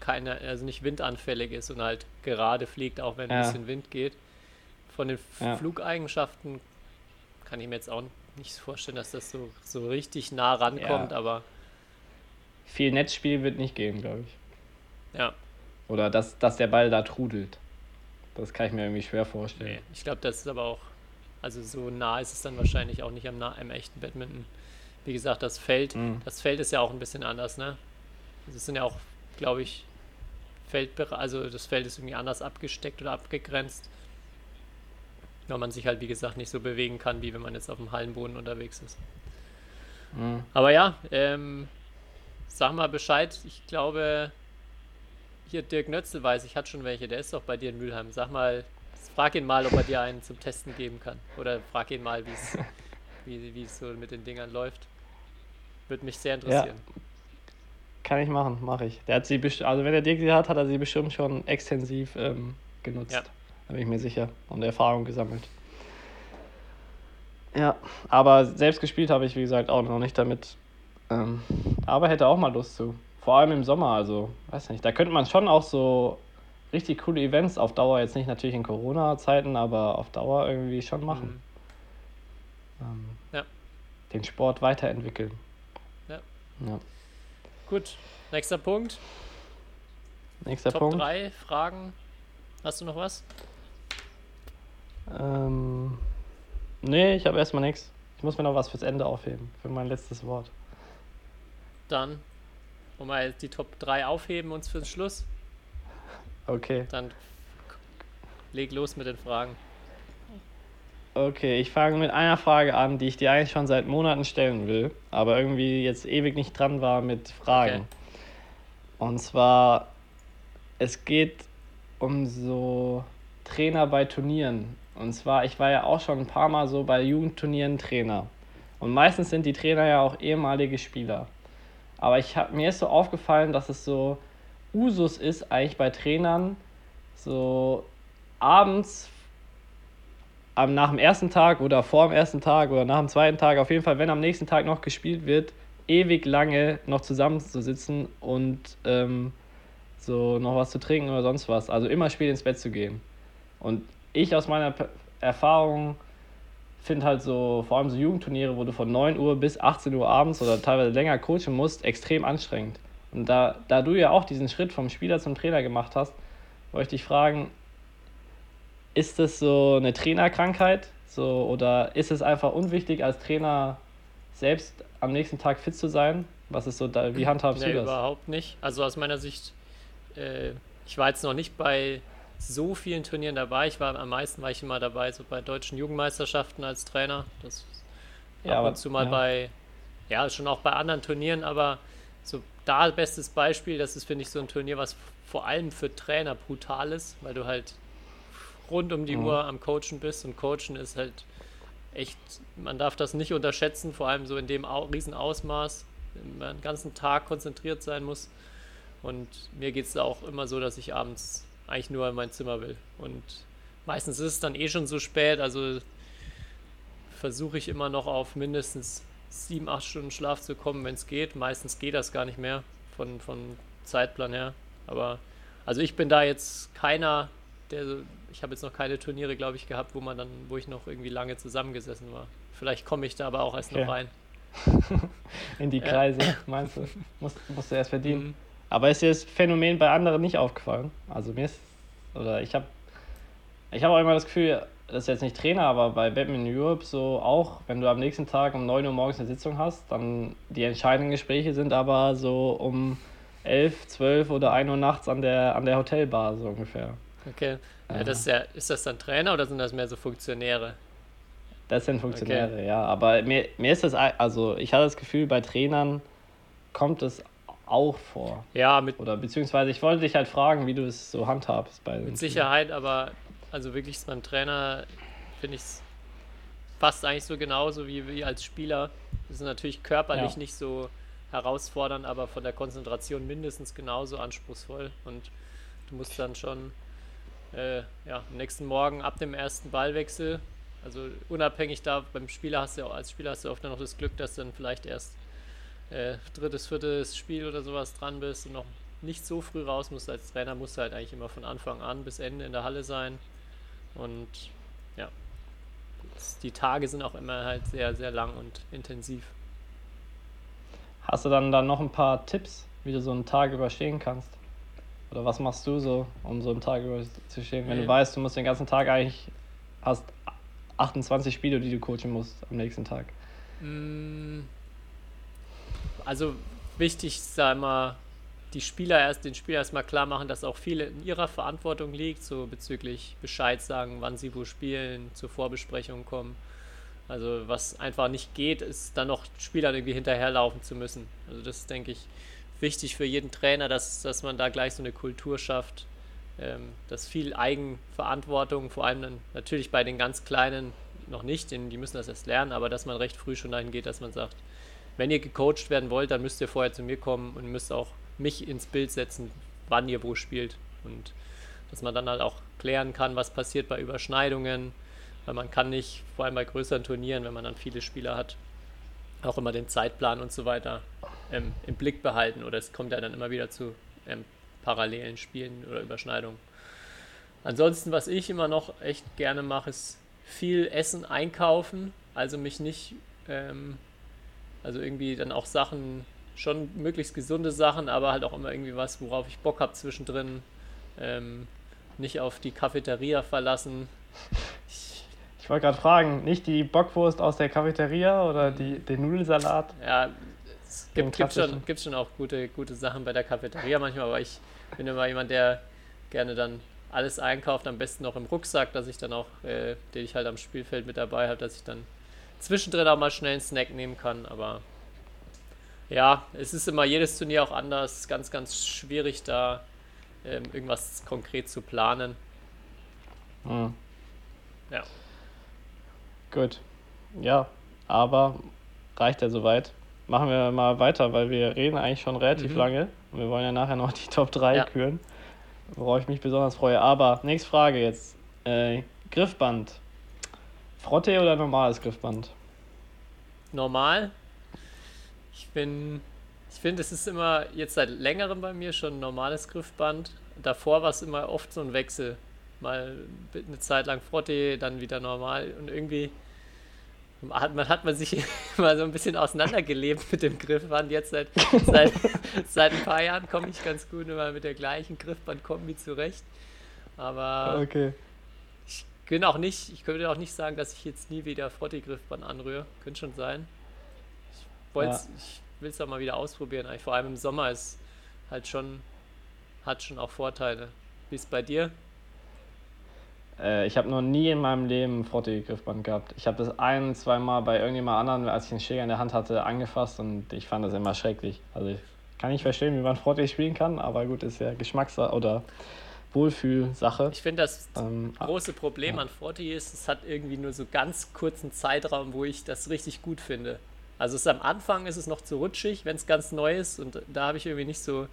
keine, also nicht windanfällig ist und halt gerade fliegt, auch wenn ein Ja. bisschen Wind geht. Von den Ja. Flugeigenschaften kann ich mir jetzt auch nicht vorstellen, dass das so, so richtig nah rankommt, Ja. aber Viel Netzspiel wird nicht gehen, glaube ich. ja, Oder dass, dass der Ball da trudelt. Das kann ich mir irgendwie schwer vorstellen. nee. Ich glaube, das ist aber auch, also so nah ist es dann wahrscheinlich auch nicht am, am echten Badminton. Wie gesagt, das Feld, Mhm. das Feld ist ja auch ein bisschen anders, ne? Das sind ja auch, glaube ich, Feldbereiche, also das Feld ist irgendwie anders abgesteckt oder abgegrenzt. Weil man sich halt, wie gesagt, nicht so bewegen kann, wie wenn man jetzt auf dem Hallenboden unterwegs ist. Mhm. Aber ja, ähm, sag mal Bescheid. Ich glaube, hier Dirk Nötzel weiß, ich hatte schon welche, der ist doch bei dir in Mülheim. Sag mal, frag ihn mal, ob er dir einen zum Testen geben kann. Oder frag ihn mal, wie's, wie wie es so mit den Dingern läuft. Würde mich sehr interessieren. Kann ich machen, mache ich. Der hat sie also wenn der Dirk sie hat, hat er sie bestimmt schon extensiv ähm, genutzt. Ja. Da bin ich mir sicher. Und Erfahrung gesammelt. Ja, aber selbst gespielt habe ich, wie gesagt, auch noch nicht damit. Ähm, aber hätte auch mal Lust zu. Vor allem im Sommer, also, weiß nicht. Da könnte man schon auch so richtig coole Events auf Dauer, jetzt nicht natürlich in Corona-Zeiten, aber auf Dauer irgendwie schon machen. Mhm. Ähm, Ja. Den Sport weiterentwickeln. Ja. Gut, nächster Punkt. Nächster Top Punkt. 3 Fragen. Hast du noch was? Ähm, nee, ich habe erstmal nichts. Ich muss mir noch was fürs Ende aufheben, für mein letztes Wort. Dann wollen wir die Top 3 aufheben uns für den Schluss. Okay. Dann leg los mit den Fragen. Okay, ich fange mit einer Frage an, die ich dir eigentlich schon seit Monaten stellen will, aber irgendwie jetzt ewig nicht dran war mit Fragen. Okay. Und zwar, es geht um so Trainer bei Turnieren. Und zwar, ich war ja auch schon ein paar Mal so bei Jugendturnieren Trainer. Und meistens sind die Trainer ja auch ehemalige Spieler. Aber ich hab, mir ist so aufgefallen, dass es so Usus ist, eigentlich bei Trainern, so abends am, nach dem ersten Tag oder vor dem ersten Tag oder nach dem zweiten Tag, auf jeden Fall, wenn am nächsten Tag noch gespielt wird, ewig lange noch zusammenzusitzen und ähm, so noch was zu trinken oder sonst was. Also immer spät ins Bett zu gehen. Und ich aus meiner Pe- Erfahrung finde halt so, vor allem so Jugendturniere, wo du von 9 Uhr bis 18 Uhr abends oder teilweise länger coachen musst, extrem anstrengend. Und da, da du ja auch diesen Schritt vom Spieler zum Trainer gemacht hast, wollte ich dich fragen, ist das so eine Trainerkrankheit? So, oder ist es einfach unwichtig, als Trainer selbst am nächsten Tag fit zu sein? Was ist so da, wie handhabst Nee, du das? überhaupt nicht. Also aus meiner Sicht, äh, ich war jetzt noch nicht bei so vielen Turnieren dabei. Ich war am meisten war ich immer dabei, so bei deutschen Jugendmeisterschaften als Trainer. Das Ja, ab aber- und zu mal ja. bei, ja, schon auch bei anderen Turnieren, aber so da bestes Beispiel, das ist, finde ich, so ein Turnier, was vor allem für Trainer brutal ist, weil du halt rund um die Mhm. Uhr am Coachen bist und Coachen ist halt echt, man darf das nicht unterschätzen, vor allem so in dem Au riesen Ausmaß, wenn man den ganzen Tag konzentriert sein muss. Und mir geht es auch immer so, dass ich abends eigentlich nur in mein Zimmer will. Und meistens ist es dann eh schon so spät, also versuche ich immer noch auf mindestens sieben, acht Stunden Schlaf zu kommen, wenn es geht. Meistens geht das gar nicht mehr von, von Zeitplan her. Aber also ich bin da jetzt keiner, der so, ich habe jetzt noch keine Turniere, glaube ich, gehabt, wo man dann, wo ich noch irgendwie lange zusammengesessen war. Vielleicht komme ich da aber auch erst Okay. noch rein. In die Ja. Kreise, meinst du? Musst, musst du erst verdienen. Mhm. Aber ist dir das Phänomen bei anderen nicht aufgefallen? Also mir ist, oder ich habe ich habe auch immer das Gefühl, das ist jetzt nicht Trainer, aber bei Batman Europe so auch, wenn du am nächsten Tag um 9 Uhr morgens eine Sitzung hast, dann die entscheidenden Gespräche sind aber so um 11, 12 oder 1 Uhr nachts an der, an der Hotelbar so ungefähr. Okay. Ja, das ist, ja, ist das dann Trainer oder sind das mehr so Funktionäre? Das sind Funktionäre, ja. Aber mir, mir ist das, also ich hatte das Gefühl, bei Trainern kommt es auch vor. Ja, mit, Oder beziehungsweise ich wollte dich halt fragen, wie du es so handhabst bei mit Sicherheit, aber also wirklich beim Trainer finde ich es fast eigentlich so genauso wie, wie als Spieler. Das ist natürlich körperlich Ja. nicht so herausfordernd, aber von der Konzentration mindestens genauso anspruchsvoll. Und du musst dann schon äh, ja, am nächsten Morgen ab dem ersten Ballwechsel, also unabhängig da, beim Spieler hast du ja, als Spieler hast du oft noch das Glück, dass du dann vielleicht erst äh, drittes, viertes Spiel oder sowas dran bist und noch nicht so früh raus musst. Als Trainer musst du halt eigentlich immer von Anfang an bis Ende in der Halle sein. Und ja, die Tage sind auch immer halt sehr, sehr lang und intensiv. Hast du dann, dann noch ein paar Tipps, wie du so einen Tag überstehen kannst? Oder was machst du so, um so einen Tag überzustehen? Wenn Nee. du weißt, du musst den ganzen Tag eigentlich, hast 28 Spiele, die du coachen musst am nächsten Tag. Mm, also wichtig ist da immer, die Spieler erst, den Spieler erstmal klar machen, dass auch viel in ihrer Verantwortung liegt, so bezüglich Bescheid sagen, wann sie wo spielen, zur Vorbesprechung kommen. Also was einfach nicht geht, ist dann noch Spielern irgendwie hinterherlaufen zu müssen. Also das denke ich, wichtig für jeden Trainer, dass, dass man da gleich so eine Kultur schafft, ähm, dass viel Eigenverantwortung, vor allem dann natürlich bei den ganz Kleinen noch nicht, denn die müssen das erst lernen, aber dass man recht früh schon dahin geht, dass man sagt, wenn ihr gecoacht werden wollt, dann müsst ihr vorher zu mir kommen und müsst auch mich ins Bild setzen, wann ihr wo spielt. Und dass man dann halt auch klären kann, was passiert bei Überschneidungen, weil man kann nicht, vor allem bei größeren Turnieren, wenn man dann viele Spieler hat, auch immer den Zeitplan und so weiter ähm, im Blick behalten oder es kommt ja dann immer wieder zu ähm, parallelen Spielen oder Überschneidungen. Ansonsten, was ich immer noch echt gerne mache, ist viel Essen einkaufen, also mich nicht, ähm, also irgendwie dann auch Sachen, schon möglichst gesunde Sachen, aber halt auch immer irgendwie was, worauf ich Bock habe zwischendrin. Ähm, nicht auf die Cafeteria verlassen. Ich, ich wollte gerade fragen, nicht die Bockwurst aus der Cafeteria oder die, den Nudelsalat? Ja, es gibt, gibt, schon, gibt schon auch gute, gute Sachen bei der Cafeteria manchmal, aber ich bin immer jemand, der gerne dann alles einkauft, am besten noch im Rucksack, dass ich dann auch, äh, den ich halt am Spielfeld mit dabei habe, dass ich dann zwischendrin auch mal schnell einen Snack nehmen kann. Aber ja, es ist immer jedes Turnier auch anders, ganz, ganz schwierig da ähm, irgendwas konkret zu planen. Hm. Ja. Gut. Ja, aber reicht ja soweit. Machen wir mal weiter, weil wir reden eigentlich schon relativ mhm. lange. Und wir wollen ja nachher noch die Top 3 ja. küren worauf ich mich besonders freue. Aber nächste Frage jetzt. Äh, Griffband. Frotte oder normales Griffband? Normal. Ich bin. Ich finde, es ist immer jetzt seit längerem bei mir schon ein normales Griffband. Davor war es immer oft so ein Wechsel. Mal eine Zeit lang Frotte, dann wieder normal. Und irgendwie hat man, hat man sich mal so ein bisschen auseinandergelebt mit dem Griffband. Jetzt seit, seit, seit ein paar Jahren komme ich ganz gut immer mit der gleichen Griffbandkombi zurecht. Aber okay. ich bin auch nicht, ich könnte auch nicht sagen, dass ich jetzt nie wieder Frotti-Griffband anrühre. Könnte schon sein. Ich, ja. ich will es auch mal wieder ausprobieren. Eigentlich vor allem im Sommer ist halt schon, hat schon auch Vorteile. Wie ist es bei dir? Äh, ich habe noch nie in meinem Leben ein Frottee-Griffband gehabt. Ich habe das ein, zwei Mal bei irgendjemand anderen, als ich einen Schläger in der Hand hatte, angefasst und ich fand das immer schrecklich. Also ich kann nicht verstehen, wie man Frottee spielen kann, aber gut, ist ja Geschmacks- oder Wohlfühlsache. Ich finde, das ähm, große Problem ja. an Frottee ist, es hat irgendwie nur so ganz kurzen Zeitraum, wo ich das richtig gut finde. Also es am Anfang ist es noch zu rutschig, wenn es ganz neu ist und da habe ich irgendwie nicht so,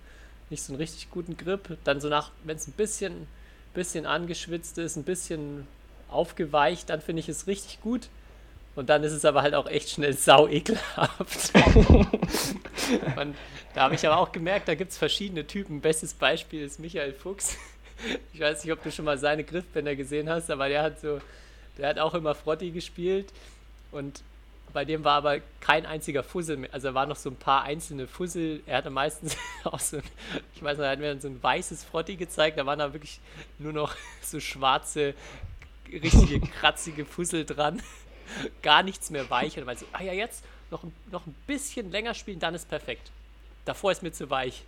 nicht so einen richtig guten Grip. Dann so nach, wenn es ein bisschen bisschen angeschwitzt ist, ein bisschen aufgeweicht, dann finde ich es richtig gut. Und dann ist es aber halt auch echt schnell sau ekelhaft. Und da habe ich aber auch gemerkt, da gibt es verschiedene Typen. Bestes Beispiel ist Michael Fuchs. Ich weiß nicht, ob du schon mal seine Griffbänder gesehen hast, aber der hat so, der hat auch immer Frotti gespielt. Und bei dem war aber kein einziger Fussel mehr. Also er waren noch so ein paar einzelne Fussel. Er hatte meistens auch so, ein, ich weiß nicht, er hat mir so ein weißes Frotti gezeigt. Da waren da wirklich nur noch so schwarze, richtige, kratzige Fussel dran. Gar nichts mehr weich. Und dann so, ah ja, jetzt noch, noch ein bisschen länger spielen, dann ist perfekt. Davor ist mir zu weich.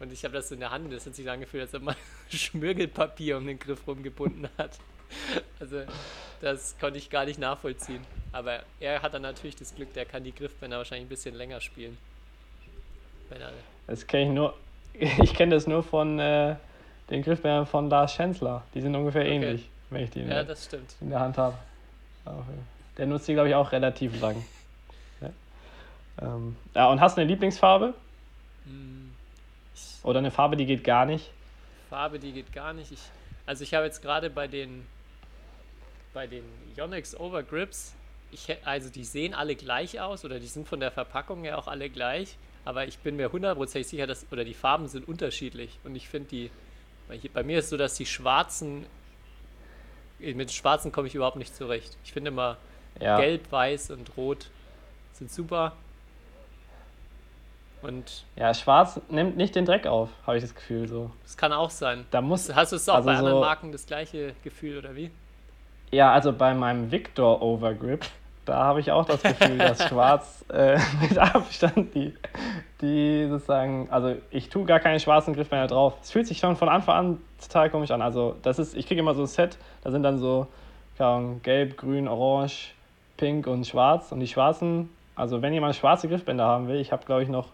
Und ich habe das so in der Hand. Das hat sich angefühlt, als ob man Schmirgelpapier um den Griff rumgebunden hat. Also, das konnte ich gar nicht nachvollziehen. Aber er hat dann natürlich das Glück, der kann die Griffbänder wahrscheinlich ein bisschen länger spielen. Das kenne ich nur. Ich kenne das nur von äh, den Griffbändern von Lars Schänzler. Die sind ungefähr okay. ähnlich, wenn ich die in, ja, das stimmt. in der Hand habe. Der nutzt die, glaube ich, auch relativ lang. Ja. Ähm, ja, und hast du eine Lieblingsfarbe? Hm. Oder eine Farbe, die geht gar nicht? Farbe, die geht gar nicht. Ich, also ich habe jetzt gerade bei den bei den Yonex Overgrips ich, also die sehen alle gleich aus oder die sind von der Verpackung her auch alle gleich, aber ich bin mir hundertprozentig sicher, dass, oder die Farben sind unterschiedlich und ich finde die, bei mir ist es so, dass die schwarzen, mit schwarzen komme ich überhaupt nicht zurecht. Ich finde immer ja. gelb, weiß und rot sind super. Und ja, schwarz nimmt nicht den Dreck auf, habe ich das Gefühl so. Das kann auch sein. Da muss, Hast du es auch also bei anderen Marken das gleiche Gefühl oder wie? Ja, also bei meinem Victor Overgrip da habe ich auch das Gefühl, dass Schwarz äh, mit Abstand die, die sozusagen, also ich tue gar keine schwarzen Griffbänder drauf. Es fühlt sich schon von Anfang an total komisch an. Also das ist, ich kriege immer so ein Set, da sind dann so keine Ahnung, gelb, grün, orange, pink und schwarz. Und die schwarzen, also wenn jemand schwarze Griffbänder haben will, ich habe glaube ich noch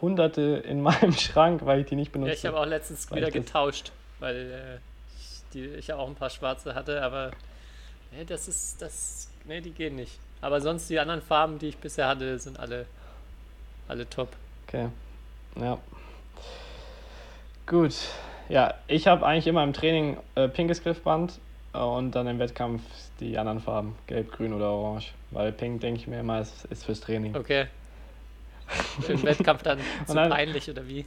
hunderte in meinem Schrank, weil ich die nicht benutze. Ja, ich habe auch letztens wieder getauscht, weil äh, ich, die, ich auch ein paar schwarze hatte, aber nee, das ist, das, nee, die gehen nicht. Aber sonst die anderen Farben, die ich bisher hatte, sind alle, alle top. Okay. Ja. Gut. Ja, ich habe eigentlich immer im Training äh, pinkes Griffband äh, und dann im Wettkampf die anderen Farben, gelb, grün oder orange. Weil pink, denke ich mir immer, ist, ist fürs Training. Okay. Im Wettkampf dann zu dann- peinlich oder wie?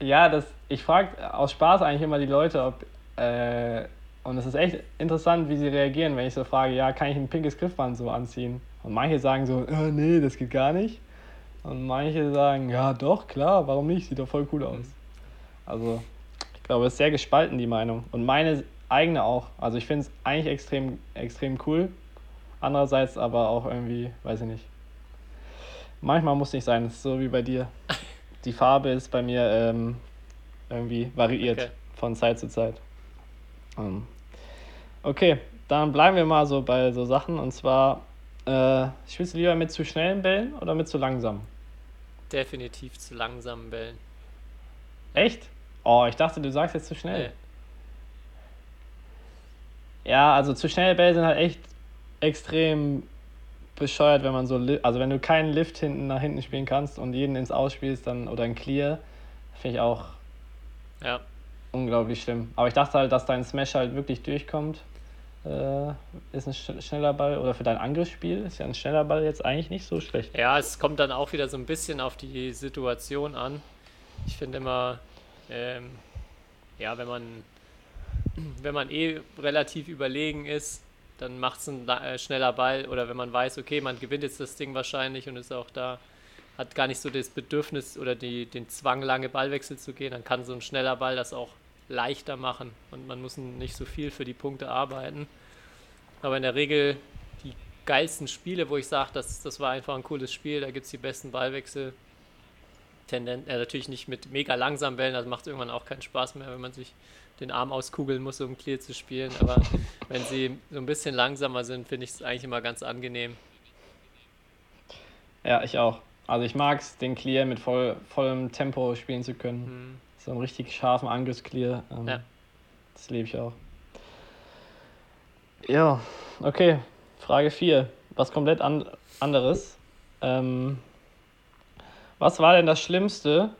Ja, das, ich frage aus Spaß eigentlich immer die Leute, ob. Äh, und es ist echt interessant, wie sie reagieren, wenn ich so frage, ja, kann ich ein pinkes Griffband so anziehen? Und manche sagen so, äh, nee, das geht gar nicht. Und manche sagen, ja, doch, klar, warum nicht? Sieht doch voll cool aus. Also, ich glaube, es ist sehr gespalten, die Meinung. Und meine eigene auch. Also, ich finde es eigentlich extrem, extrem cool. Andererseits aber auch irgendwie, weiß ich nicht. Manchmal muss nicht sein, es ist so wie bei dir. Die Farbe ist bei mir ähm, irgendwie variiert Okay. von Zeit zu Zeit. Ähm, okay, dann bleiben wir mal so bei so Sachen. Und zwar, äh, spielst du lieber mit zu schnellen Bällen oder mit zu langsamen? Definitiv zu langsamen Bällen. Echt? Oh, ich dachte, du sagst jetzt zu schnell. Nee. Ja, also zu schnelle Bälle sind halt echt extrem bescheuert, wenn man so, also wenn du keinen Lift hinten nach hinten spielen kannst und jeden ins Ausspielst dann oder ein Clear, finde ich auch Ja. unglaublich schlimm. Aber ich dachte halt, dass dein Smash halt wirklich durchkommt. Äh, ist ein sch- schneller Ball oder für dein Angriffsspiel ist ja ein schneller Ball jetzt eigentlich nicht so schlecht. Ja, es kommt dann auch wieder so ein bisschen auf die Situation an. Ich finde immer, ähm, ja, wenn man, wenn man eh relativ überlegen ist, dann macht es ein äh, schneller Ball oder wenn man weiß, okay, man gewinnt jetzt das Ding wahrscheinlich und ist auch da, hat gar nicht so das Bedürfnis oder die, den Zwang, lange Ballwechsel zu gehen, dann kann so ein schneller Ball das auch leichter machen und man muss nicht so viel für die Punkte arbeiten. Aber in der Regel die geilsten Spiele, wo ich sage, das, das war einfach ein cooles Spiel, da gibt es die besten Ballwechsel. Tenden, äh, natürlich nicht mit mega langsamen Bällen, das macht irgendwann auch keinen Spaß mehr, wenn man sich den Arm auskugeln muss, um Clear zu spielen. Aber wenn sie so ein bisschen langsamer sind, finde ich es eigentlich immer ganz angenehm. Ja, ich auch. Also ich mag es, den Clear mit voll, vollem Tempo spielen zu können. Hm. So einen richtig scharfen Angriffsclear. Ähm, Ja. Das liebe ich auch. Ja, okay. Frage 4. Was komplett an anderes. Ähm, was war denn das Schlimmste,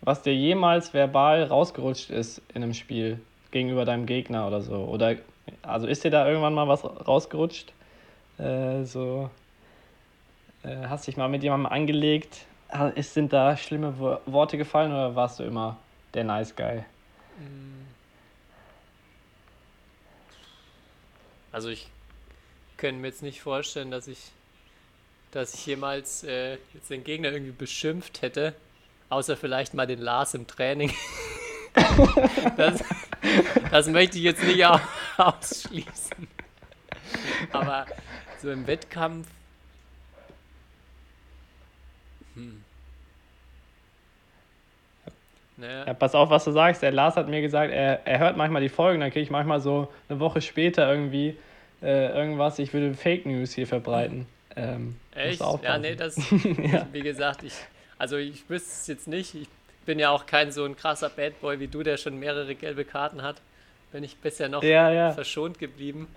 was dir jemals verbal rausgerutscht ist in einem Spiel gegenüber deinem Gegner oder so? Oder also ist dir da irgendwann mal was rausgerutscht? Äh, so äh, hast dich mal mit jemandem angelegt? Ist, sind da schlimme Wo- Worte gefallen oder warst du immer der Nice Guy? Also ich könnte mir jetzt nicht vorstellen, dass ich, dass ich jemals äh, jetzt den Gegner irgendwie beschimpft hätte, außer vielleicht mal den Lars im Training. das, das möchte ich jetzt nicht au- ausschließen. Aber so im Wettkampf. Hm. Naja, Ja, pass auf, was du sagst. Der Lars hat mir gesagt, er, er hört manchmal die Folgen, dann kriege ich manchmal so eine Woche später irgendwie äh, irgendwas, ich würde Fake News hier verbreiten. Ähm, Echt? Ja, nee, das, Ja. wie gesagt, ich, also ich wüsste es jetzt nicht. Ich bin ja auch kein so ein krasser Bad Boy wie du, der schon mehrere gelbe Karten hat. Bin ich bisher noch Ja, ja. verschont geblieben.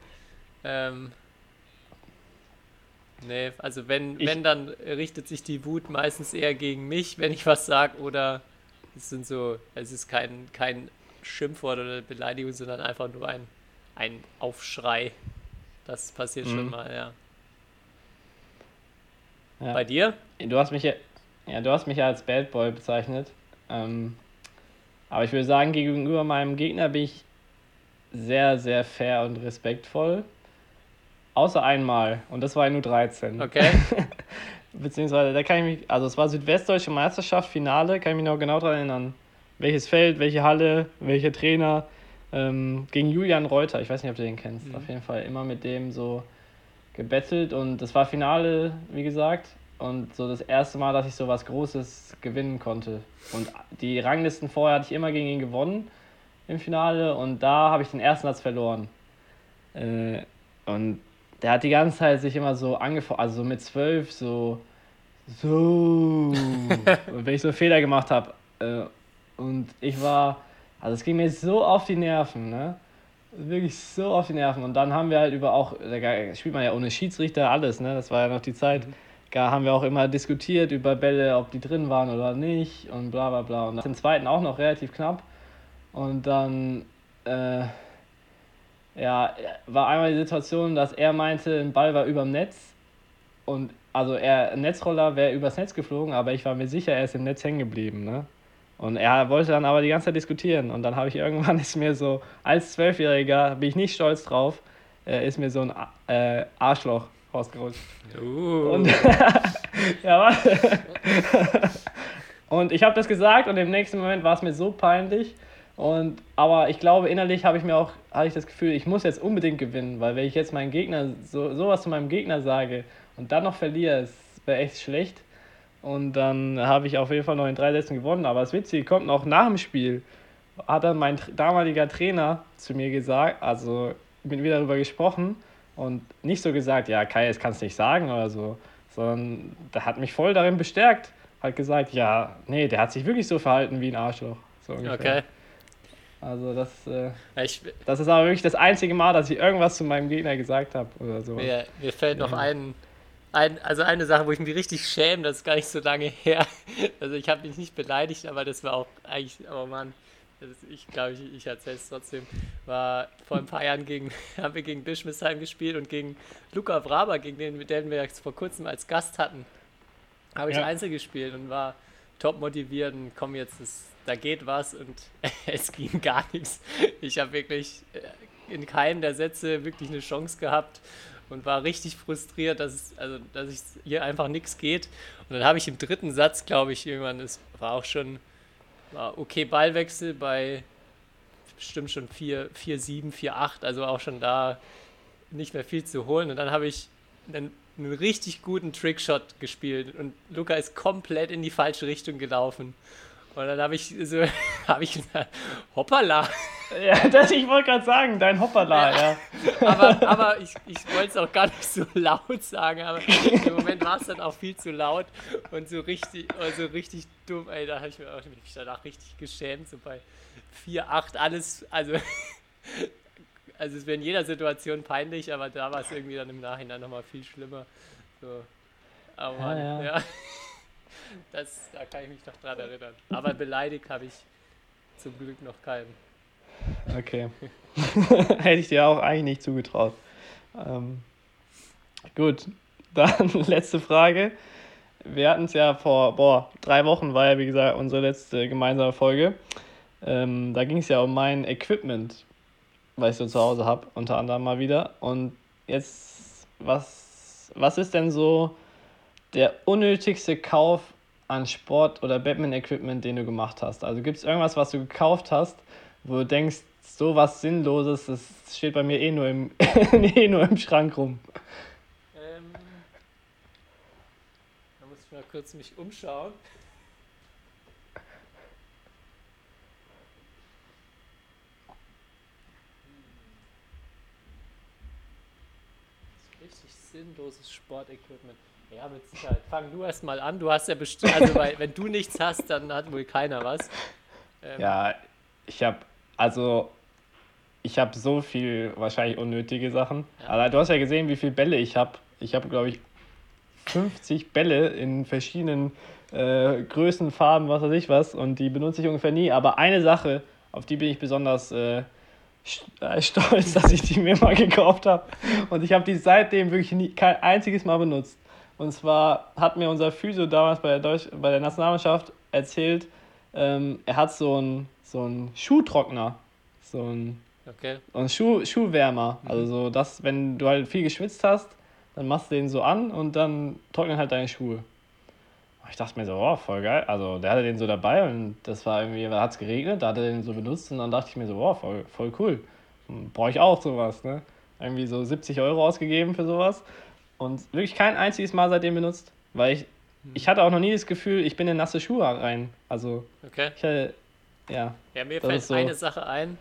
Ähm, nee, also wenn, Ich- wenn, dann richtet sich die Wut meistens eher gegen mich, wenn ich was sage, oder es sind so, es ist kein, kein Schimpfwort oder Beleidigung, sondern einfach nur ein, ein Aufschrei. Das passiert schon Mhm. mal, ja. Ja. Bei dir? Du hast mich ja, ja, du hast mich ja als Bad Boy bezeichnet. Ähm, aber ich würde sagen, gegenüber meinem Gegner bin ich sehr, sehr fair und respektvoll. Außer einmal. Und das war in U13. Okay. Beziehungsweise, da kann ich mich, also es war Südwestdeutsche Meisterschaft, Finale, kann ich mich noch genau daran erinnern. Welches Feld, welche Halle, welcher Trainer. Ähm, gegen Julian Reuter, ich weiß nicht, ob du den kennst. Mhm. Auf jeden Fall immer mit dem so gebettelt und das war Finale, wie gesagt. Und so das erste Mal, dass ich so was Großes gewinnen konnte. Und die Ranglisten vorher hatte ich immer gegen ihn gewonnen im Finale und da habe ich den ersten Satz verloren. Äh, und der hat die ganze Zeit sich immer so angefangen, also so mit zwölf, so, so, und wenn ich so Fehler gemacht habe. Äh, und ich war, also es ging mir so auf die Nerven, ne? Wirklich so auf die Nerven. Und dann haben wir halt über auch, da spielt man ja ohne Schiedsrichter alles, ne? Das war ja noch die Zeit. Da haben wir auch immer diskutiert über Bälle, ob die drin waren oder nicht und bla bla bla. Und den zweiten auch noch relativ knapp. Und dann, äh, ja, war einmal die Situation, dass er meinte, ein Ball war überm Netz und also er, ein Netzroller wäre übers Netz geflogen, aber ich war mir sicher, er ist im Netz hängen geblieben, ne? Und er wollte dann aber die ganze Zeit diskutieren und dann habe ich irgendwann ist mir so, als Zwölfjähriger bin ich nicht stolz drauf, äh, ist mir so ein äh, Arschloch rausgerutscht. Uh. Und, ja, warte. und ich habe das gesagt und im nächsten Moment war es mir so peinlich. Und, aber ich glaube, innerlich habe ich mir auch habe ich das Gefühl, ich muss jetzt unbedingt gewinnen, weil wenn ich jetzt meinen Gegner so sowas zu meinem Gegner sage und dann noch verliere, wäre echt schlecht. Und dann habe ich auf jeden Fall noch in drei Sätzen gewonnen. Aber das Witzige kommt noch nach dem Spiel, hat dann mein damaliger Trainer zu mir gesagt, also mit mir darüber gesprochen und nicht so gesagt, ja, Kai, das kannst du nicht sagen oder so, sondern der hat mich voll darin bestärkt. Hat gesagt, ja, nee, der hat sich wirklich so verhalten wie ein Arschloch. So ungefähr. Okay. Also das, äh, Ich, das ist aber wirklich das einzige Mal, dass ich irgendwas zu meinem Gegner gesagt habe oder so. mir, mir fällt noch ein, ein, also eine Sache, wo ich mich richtig schäme, das ist gar nicht so lange her. Also ich habe mich nicht beleidigt, aber das war auch eigentlich, oh Mann, ist, ich glaube, ich, ich erzähle es trotzdem, war vor ein paar Jahren gegen, haben wir gegen Bischmissheim gespielt und gegen Luca Braber, gegen den, mit dem wir jetzt vor kurzem als Gast hatten, habe ich Ja. Einzel gespielt und war top motiviert und komm jetzt, das, da geht was und es ging gar nichts. Ich habe wirklich äh, in keinem der Sätze wirklich eine Chance gehabt und war richtig frustriert, dass es, also, dass ich hier einfach nichts geht. Und dann habe ich im dritten Satz, glaube ich, irgendwann, es war auch schon, war okay Ballwechsel bei bestimmt schon 4, 4, 7, 4, 8, also auch schon da nicht mehr viel zu holen. Und dann habe ich einen, einen richtig guten Trickshot gespielt und Luca ist komplett in die falsche Richtung gelaufen. Und dann habe ich so, habe ich gesagt, hoppala. Ja, das, ich wollte gerade sagen, dein Hoppala, ja. Aber, aber ich, ich wollte es auch gar nicht so laut sagen, aber im Moment war es dann auch viel zu laut und so richtig, also richtig dumm, ey, da habe ich mir auch mich danach richtig geschämt, so bei 4, 8, alles, also, also es wäre in jeder Situation peinlich, aber da war es irgendwie dann im Nachhinein nochmal viel schlimmer. So. Aber Mann, ja. ja. Das, da kann ich mich noch dran erinnern. Aber beleidigt habe ich zum Glück noch keinen. Okay. Hätte ich dir auch eigentlich nicht zugetraut. Ähm, gut, dann letzte Frage. Wir hatten es ja vor, boah, drei Wochen war ja, wie gesagt, unsere letzte gemeinsame Folge. Ähm, da ging es ja um mein Equipment, was ich so zu Hause habe, unter anderem mal wieder. Und jetzt, was, was ist denn so der unnötigste Kauf an Sport- oder Badminton-Equipment, den du gemacht hast? Also gibt es irgendwas, was du gekauft hast, wo du denkst, so was Sinnloses, das steht bei mir eh nur im, eh nur im Schrank rum. Ähm, da muss ich mal kurz mich umschauen. Ist Richtig sinnloses Sportequipment. Ja, mit Sicherheit. Fang du erst mal an. Du hast ja bestimmt, also weil, wenn du nichts hast, dann hat wohl keiner was. Ähm, Ja, ich habe, also, ich habe so viel wahrscheinlich unnötige Sachen. Ja. Aber du hast ja gesehen, wie viele Bälle ich habe. Ich habe, glaube ich, 50 Bälle in verschiedenen äh, Größen, Farben, was weiß ich was. Und die benutze ich ungefähr nie. Aber eine Sache, auf die bin ich besonders äh, äh, stolz, dass ich die mir mal gekauft habe. Und ich habe die seitdem wirklich nie, kein einziges Mal benutzt. Und zwar hat mir unser Physio damals bei der, Deutsch, bei der Nationalmannschaft erzählt, ähm, er hat so einen so einen Schuhtrockner, so einen, Okay. einen Schuh, Schuhwärmer. Also so, dass, wenn du halt viel geschwitzt hast, dann machst du den so an und dann trocknen halt deine Schuhe. Ich dachte mir so, oh, voll geil. Also der hatte den so dabei und das war irgendwie, da hat es geregnet, da hat er den so benutzt und dann dachte ich mir so, oh, voll, voll cool. Brauche ich auch sowas, ne? irgendwie so 70 Euro ausgegeben für sowas und wirklich kein einziges Mal seitdem benutzt, weil ich, ich hatte auch noch nie das Gefühl, ich bin in nasse Schuhe rein. Also Okay. ich hatte, ja, Ja, mir fällt so. eine Sache ein.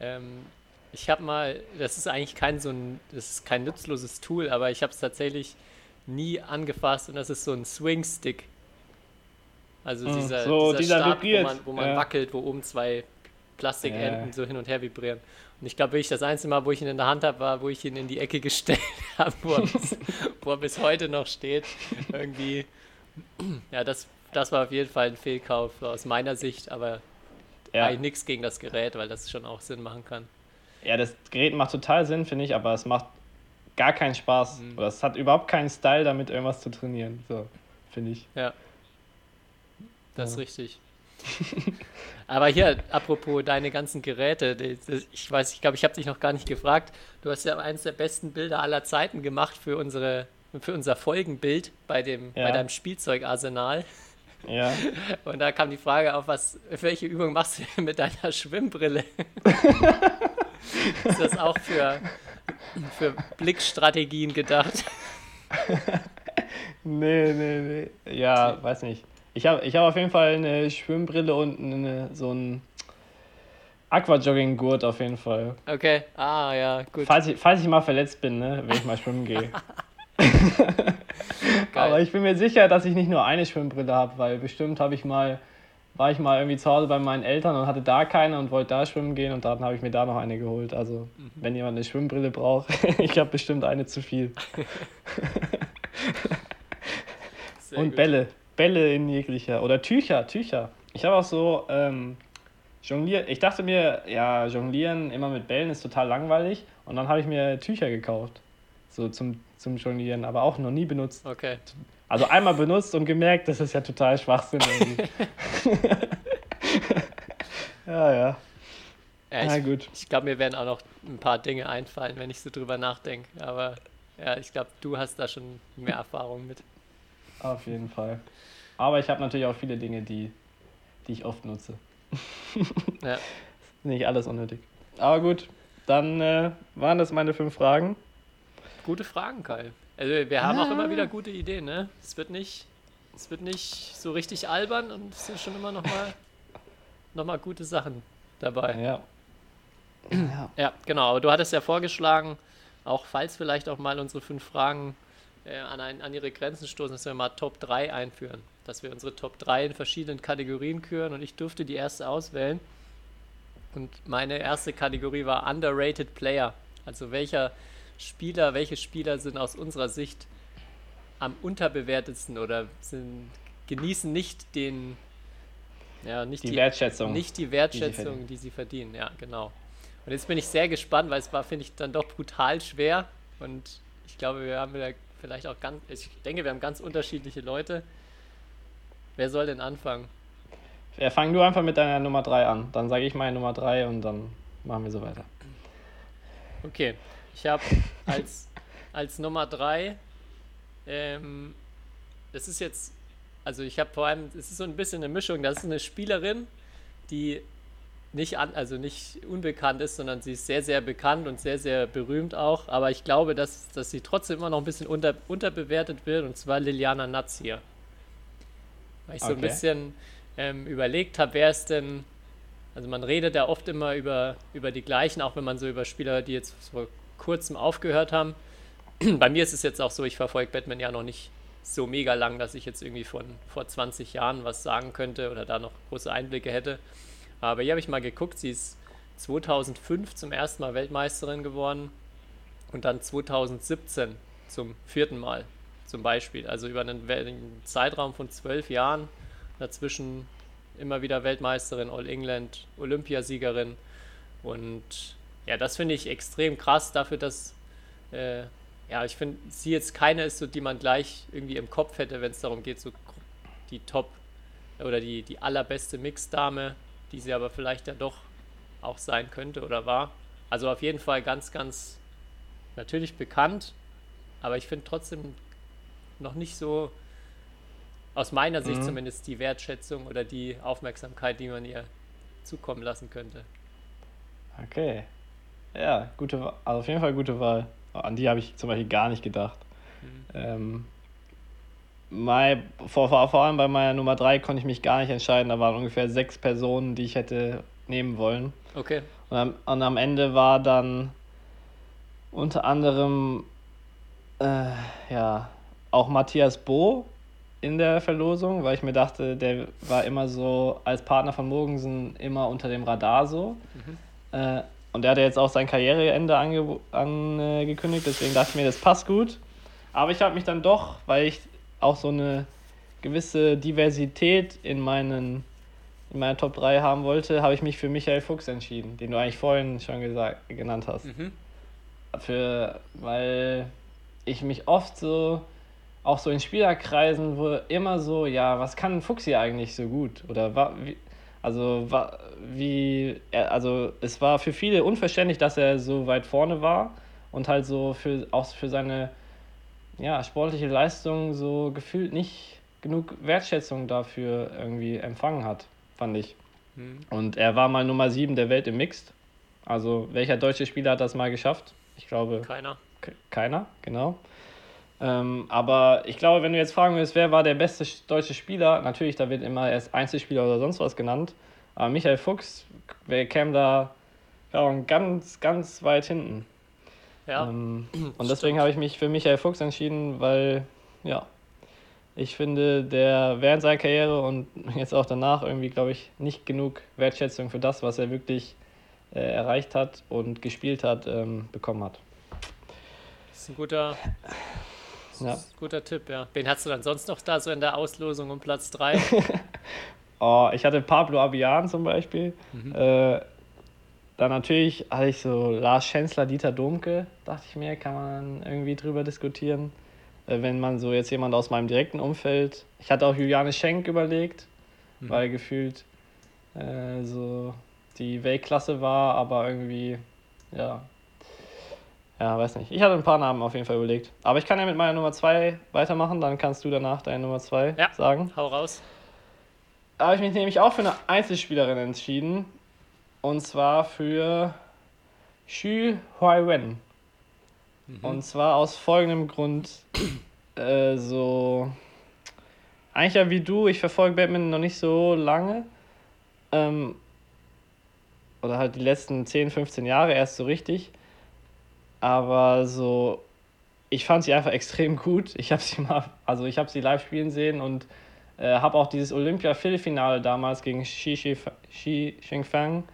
Ähm, ich habe mal, das ist eigentlich kein so ein, das ist kein nützloses Tool, aber ich habe es tatsächlich nie angefasst und das ist so ein Swing Stick. Also Mm, dieser, so dieser, dieser Stab, wo man, wo man ja. wackelt, wo oben zwei Plastikenden Ja. so hin und her vibrieren. Und ich glaube wirklich, das einzige Mal, wo ich ihn in der Hand habe, war, wo ich ihn in die Ecke gestellt habe, wo, er bis- wo er bis heute noch steht. Irgendwie, ja, das, das war auf jeden Fall ein Fehlkauf aus meiner Sicht, aber ja, eigentlich nichts gegen das Gerät, weil das schon auch Sinn machen kann. ja, das Gerät macht total Sinn, finde ich, aber es macht gar keinen Spaß. Mhm. Oder es hat überhaupt keinen Style, damit irgendwas zu trainieren. So, finde ich. Ja. Das ist Ja. richtig. Aber hier, apropos deine ganzen Geräte, ich weiß, ich glaube, ich habe dich noch gar nicht gefragt. Du hast ja eines der besten Bilder aller Zeiten gemacht für unsere für unser Folgenbild bei dem bei Ja. deinem Spielzeugarsenal. Ja. Und da kam die Frage auf, was welche Übung machst du mit deiner Schwimmbrille? ist das auch für für Blickstrategien gedacht? Nee, nee, nee. Ja, weiß nicht. Ich habe ich hab auf jeden Fall eine Schwimmbrille und eine, so ein Aquajogging-Gurt auf jeden Fall. Okay, ah ja, gut. Falls ich, falls ich mal verletzt bin, ne, wenn ich mal schwimmen gehe. Aber ich bin mir sicher, dass ich nicht nur eine Schwimmbrille habe, weil bestimmt habe ich mal, war ich mal irgendwie zu Hause bei meinen Eltern und hatte da keine und wollte da schwimmen gehen und dann habe ich mir da noch eine geholt. Also, wenn jemand eine Schwimmbrille braucht, ich habe bestimmt eine zu viel. Und gut. Bälle. Bälle in jeglicher. Oder Tücher, Tücher. Ich habe auch so ähm, jongliert. Ich dachte mir, ja, jonglieren immer mit Bällen ist total langweilig. Und dann habe ich mir Tücher gekauft. So zum, zum Jonglieren, aber auch noch nie benutzt. Okay. Also einmal benutzt und gemerkt, das ist ja total Schwachsinn irgendwie. ja, ja. Ja, Na ich gut. ich glaube, mir werden auch noch ein paar Dinge einfallen, wenn ich so drüber nachdenke. Aber ja, ich glaube, du hast da schon mehr Erfahrung mit. Auf jeden Fall. Aber ich habe natürlich auch viele Dinge, die, die ich oft nutze. Ja. Nicht alles unnötig. Aber gut, dann äh, waren das meine fünf Fragen. Gute Fragen, Kai. Also wir haben auch immer wieder gute Ideen, ne? Es wird nicht, es wird nicht so richtig albern und es sind schon immer noch mal, noch mal gute Sachen dabei. Ja. ja. Ja, genau. Aber du hattest ja vorgeschlagen, auch falls vielleicht auch mal unsere fünf Fragen äh, an, ein, an ihre Grenzen stoßen, dass wir mal Top 3 einführen. Dass wir unsere Top 3 in verschiedenen Kategorien küren und ich durfte die erste auswählen. Und meine erste Kategorie war Underrated Player. Also welcher Spieler, welche Spieler sind aus unserer Sicht am unterbewertetsten oder sind, genießen nicht den, ja, nicht Die Wertschätzung. nicht die die sie Wertschätzung, die sie verdienen. Ja, genau. Und jetzt bin ich sehr gespannt, weil es war, finde ich, dann doch brutal schwer. Und ich glaube, wir haben wieder vielleicht auch ganz, ich denke, wir haben ganz unterschiedliche Leute. Wer soll denn anfangen? Ja, fang du einfach mit deiner Nummer 3 an. Dann sage ich meine Nummer 3 und dann machen wir so weiter. Okay, ich habe als, als Nummer 3, ähm, das ist jetzt, also ich habe vor allem, es ist so ein bisschen eine Mischung, das ist eine Spielerin, die nicht an, also nicht unbekannt ist, sondern sie ist sehr, sehr bekannt und sehr, sehr berühmt auch. Aber ich glaube, dass, dass sie trotzdem immer noch ein bisschen unter, unterbewertet wird, und zwar Liliana Nazir. Weil ich so ein Okay. bisschen ähm, überlegt habe, wer ist denn, also man redet ja oft immer über, über die gleichen, auch wenn man so über Spieler, die jetzt vor kurzem aufgehört haben. Bei mir ist es jetzt auch so, ich verfolge Batman ja noch nicht so mega lang, dass ich jetzt irgendwie von vor 20 Jahren was sagen könnte oder da noch große Einblicke hätte. Aber hier habe ich mal geguckt, sie ist 2005 zum ersten Mal Weltmeisterin geworden und dann 2017 zum vierten Mal zum Beispiel. Also über einen, einen Zeitraum von zwölf Jahren dazwischen immer wieder Weltmeisterin, All England, Olympiasiegerin. Und ja, das finde ich extrem krass dafür, dass äh, ja, ich finde, sie jetzt keine ist, so die man gleich irgendwie im Kopf hätte, wenn es darum geht, so die Top oder die, die allerbeste Mixdame, die sie aber vielleicht ja doch auch sein könnte oder war. Also auf jeden Fall ganz, ganz natürlich bekannt, aber ich finde trotzdem noch nicht so, aus meiner Sicht Mhm. zumindest, die Wertschätzung oder die Aufmerksamkeit, die man ihr zukommen lassen könnte. Okay. Ja, gute. Also auf jeden Fall gute Wahl. An die habe ich zum Beispiel gar nicht gedacht. Ähm, mein, vor, vor, allem bei meiner Nummer 3 konnte ich mich gar nicht entscheiden. Da waren ungefähr sechs Personen, die ich hätte nehmen wollen. Okay. Und am, und am Ende war dann unter anderem äh, ja, auch Matthias Bo in der Verlosung, weil ich mir dachte, der war immer so als Partner von Mogensen immer unter dem Radar so. Äh, und der hatte jetzt auch sein Karriereende ange angekündigt, deswegen dachte ich mir, das passt gut. Aber ich habe mich dann doch, weil ich auch so eine gewisse Diversität in meinen in meiner Top 3 haben wollte, habe ich mich für Michael Fuchs entschieden, den du eigentlich vorhin schon gesagt, genannt hast. Mhm. Für, weil ich mich oft so, auch so in Spielerkreisen, wo immer so, ja, was kann Fuchs hier eigentlich so gut? Oder wa, wie, also wa, wie, also es war für viele unverständlich, dass er so weit vorne war und halt so für, auch für seine ja, sportliche Leistung so gefühlt nicht genug Wertschätzung dafür irgendwie empfangen hat, fand ich. Mhm. Und er war mal Nummer 7 der Welt im Mixed. Also welcher deutsche Spieler hat das mal geschafft? Ich glaube Keiner. ke- keiner, genau. Ähm, aber ich glaube, wenn du jetzt fragen würdest, wer war der beste sch- deutsche Spieler, natürlich, da wird immer erst Einzelspieler oder sonst was genannt. Aber Michael Fuchs, wer käme da ja, ganz, ganz weit hinten. Ja. Ähm, und deswegen habe ich mich für Michael Fuchs entschieden, weil, ja, ich finde, der während seiner Karriere und jetzt auch danach irgendwie, glaube ich, nicht genug Wertschätzung für das, was er wirklich äh, erreicht hat und gespielt hat, ähm, bekommen hat. Das ist ein guter, Ja. guter Tipp, ja. Wen hast du dann sonst noch da so in der Auslosung um Platz 3? Oh, ich hatte Pablo Abian zum Beispiel. Äh, dann natürlich hatte ich so Lars Schänzler, Dieter Domke, dachte ich mir, kann man irgendwie drüber diskutieren. Äh, wenn man so jetzt jemand aus meinem direkten Umfeld. Ich hatte auch Juliane Schenk überlegt, weil gefühlt äh, so die Weltklasse war, aber irgendwie, ja. Ja, weiß nicht. Ich hatte ein paar Namen auf jeden Fall überlegt. Aber ich kann ja mit meiner Nummer 2 weitermachen, dann kannst du danach deine Nummer 2 Ja. sagen. Hau raus. Da habe ich mich nämlich auch für eine Einzelspielerin entschieden. Und zwar für Xu Huaiwen. Und zwar aus folgendem Grund. Äh, so. Eigentlich ja wie du, ich verfolge Batman noch nicht so lange. Ähm, oder halt die letzten 10, 15 Jahre erst so richtig. Aber so. Ich fand sie einfach extrem gut. Ich habe sie mal, also ich habe sie live spielen sehen und äh, habe auch dieses Olympia-Viertelfinale damals gegen Xi, Shi- Xi Jinping,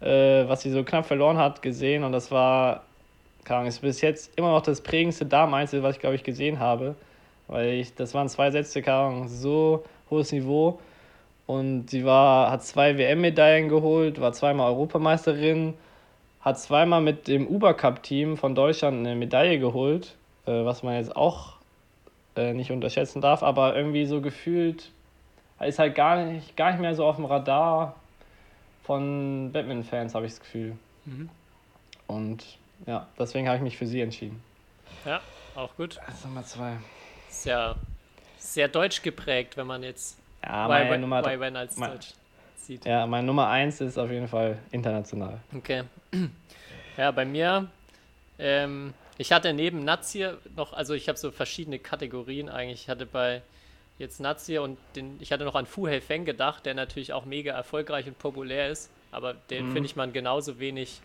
äh, was sie so knapp verloren hat, gesehen. Und das war, keine Ahnung, ist bis jetzt immer noch das prägendste Damen-Einzel, was ich, glaube ich, gesehen habe. Weil ich, das waren zwei Sätze, keine Ahnung, so hohes Niveau. Und sie war, hat zwei WM-Medaillen geholt, war zweimal Europameisterin, hat zweimal mit dem Uber Cup-Team von Deutschland eine Medaille geholt, äh, was man jetzt auch äh, nicht unterschätzen darf, aber irgendwie so gefühlt ist halt gar nicht, gar nicht mehr so auf dem Radar von Batman-Fans, habe ich das Gefühl. Mhm. Und ja, deswegen habe ich mich für sie entschieden. Ja, auch gut. Das ist Nummer zwei. Sehr, sehr deutsch geprägt, wenn man jetzt Ja, meine Wen- Nummer, Wai Wen als mein- Deutsch sieht. ja, meine Nummer eins ist auf jeden Fall international. Okay. Ja, bei mir, ähm, ich hatte neben Nazir noch, also ich habe so verschiedene Kategorien eigentlich. Ich hatte bei jetzt Nazir und den, ich hatte noch an Fu Feng gedacht, der natürlich auch mega erfolgreich und populär ist, aber den finde ich man genauso wenig.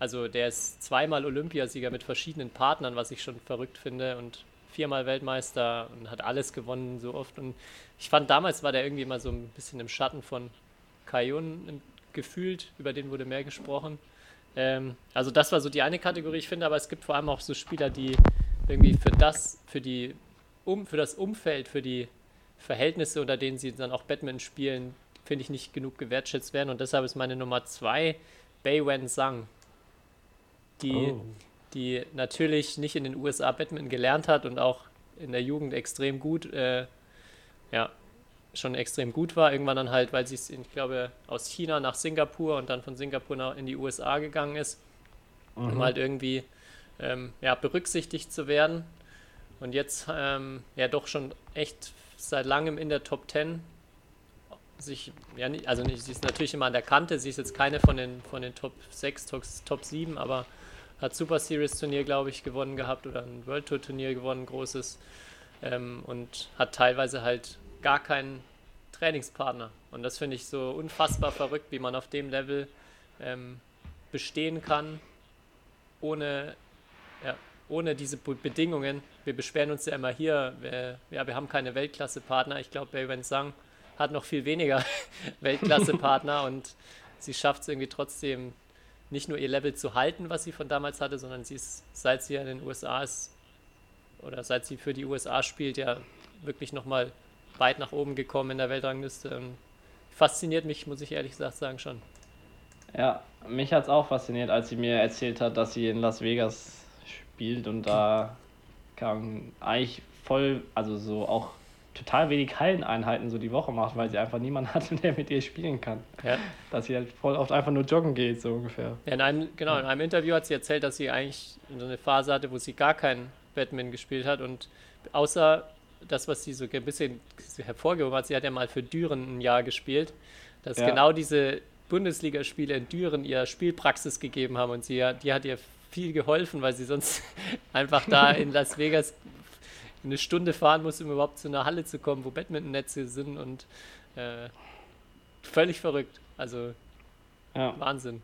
Also der ist zweimal Olympiasieger mit verschiedenen Partnern, was ich schon verrückt finde und viermal Weltmeister und hat alles gewonnen so oft. Und ich fand damals war der irgendwie mal so ein bisschen im Schatten von Kayun gefühlt, über den wurde mehr gesprochen. Ähm, also das war so die eine Kategorie, ich finde, aber es gibt vor allem auch so Spieler, die irgendwie für das, für die, um, für das Umfeld, für die Verhältnisse, unter denen sie dann auch Badminton spielen, finde ich nicht genug gewertschätzt werden. Und deshalb ist meine Nummer zwei Bei Wen Sang, die, Oh. die natürlich nicht in den USA Badminton gelernt hat und auch in der Jugend extrem gut, äh, ja, schon extrem gut war. Irgendwann dann halt, weil sie es, ich glaube, aus China nach Singapur und dann von Singapur nach in die USA gegangen ist, um halt irgendwie ähm, ja, berücksichtigt zu werden. Und jetzt ähm, ja doch schon echt seit langem in der Top 10 sich, ja, also nicht, sie ist natürlich immer an der Kante, sie ist jetzt keine von den, von den Top 6, Top, Top 7, aber hat Super Series Turnier, glaube ich, gewonnen gehabt oder ein World Tour Turnier gewonnen, großes. Ähm, und hat teilweise halt gar keinen Trainingspartner. Und das finde ich so unfassbar verrückt, wie man auf dem Level ähm, bestehen kann, ohne, ja, ohne diese Bedingungen. Wir beschweren uns ja immer hier, wir, ja, wir haben keine Weltklasse-Partner. Ich glaube, Bei Sang hat noch viel weniger Weltklasse-Partner und sie schafft es irgendwie trotzdem nicht nur ihr Level zu halten, was sie von damals hatte, sondern sie ist, seit sie in den USA ist oder seit sie für die USA spielt, ja wirklich nochmal weit nach oben gekommen in der Weltrangliste. Fasziniert mich, muss ich ehrlich gesagt sagen, schon. Ja, mich hat es auch fasziniert, als sie mir erzählt hat, dass sie in Las Vegas spielt und da kam eigentlich voll, also so auch total wenig Halleneinheiten so die Woche macht, weil sie einfach niemanden hatte, der mit ihr spielen kann. Ja. Dass sie halt voll oft einfach nur joggen geht, so ungefähr. Ja, in einem, genau, in einem Interview hat sie erzählt, dass sie eigentlich so eine Phase hatte, wo sie gar kein Batman gespielt hat und außer das, was sie so ein bisschen hervorgehoben hat, sie hat ja mal für Düren ein Jahr gespielt, dass ja. genau diese Bundesligaspiele in Düren ihr Spielpraxis gegeben haben und sie die hat ihr viel geholfen, weil sie sonst einfach da in Las Vegas eine Stunde fahren muss, um überhaupt zu einer Halle zu kommen, wo Badminton-Netze sind und äh, völlig verrückt. Also ja. Wahnsinn.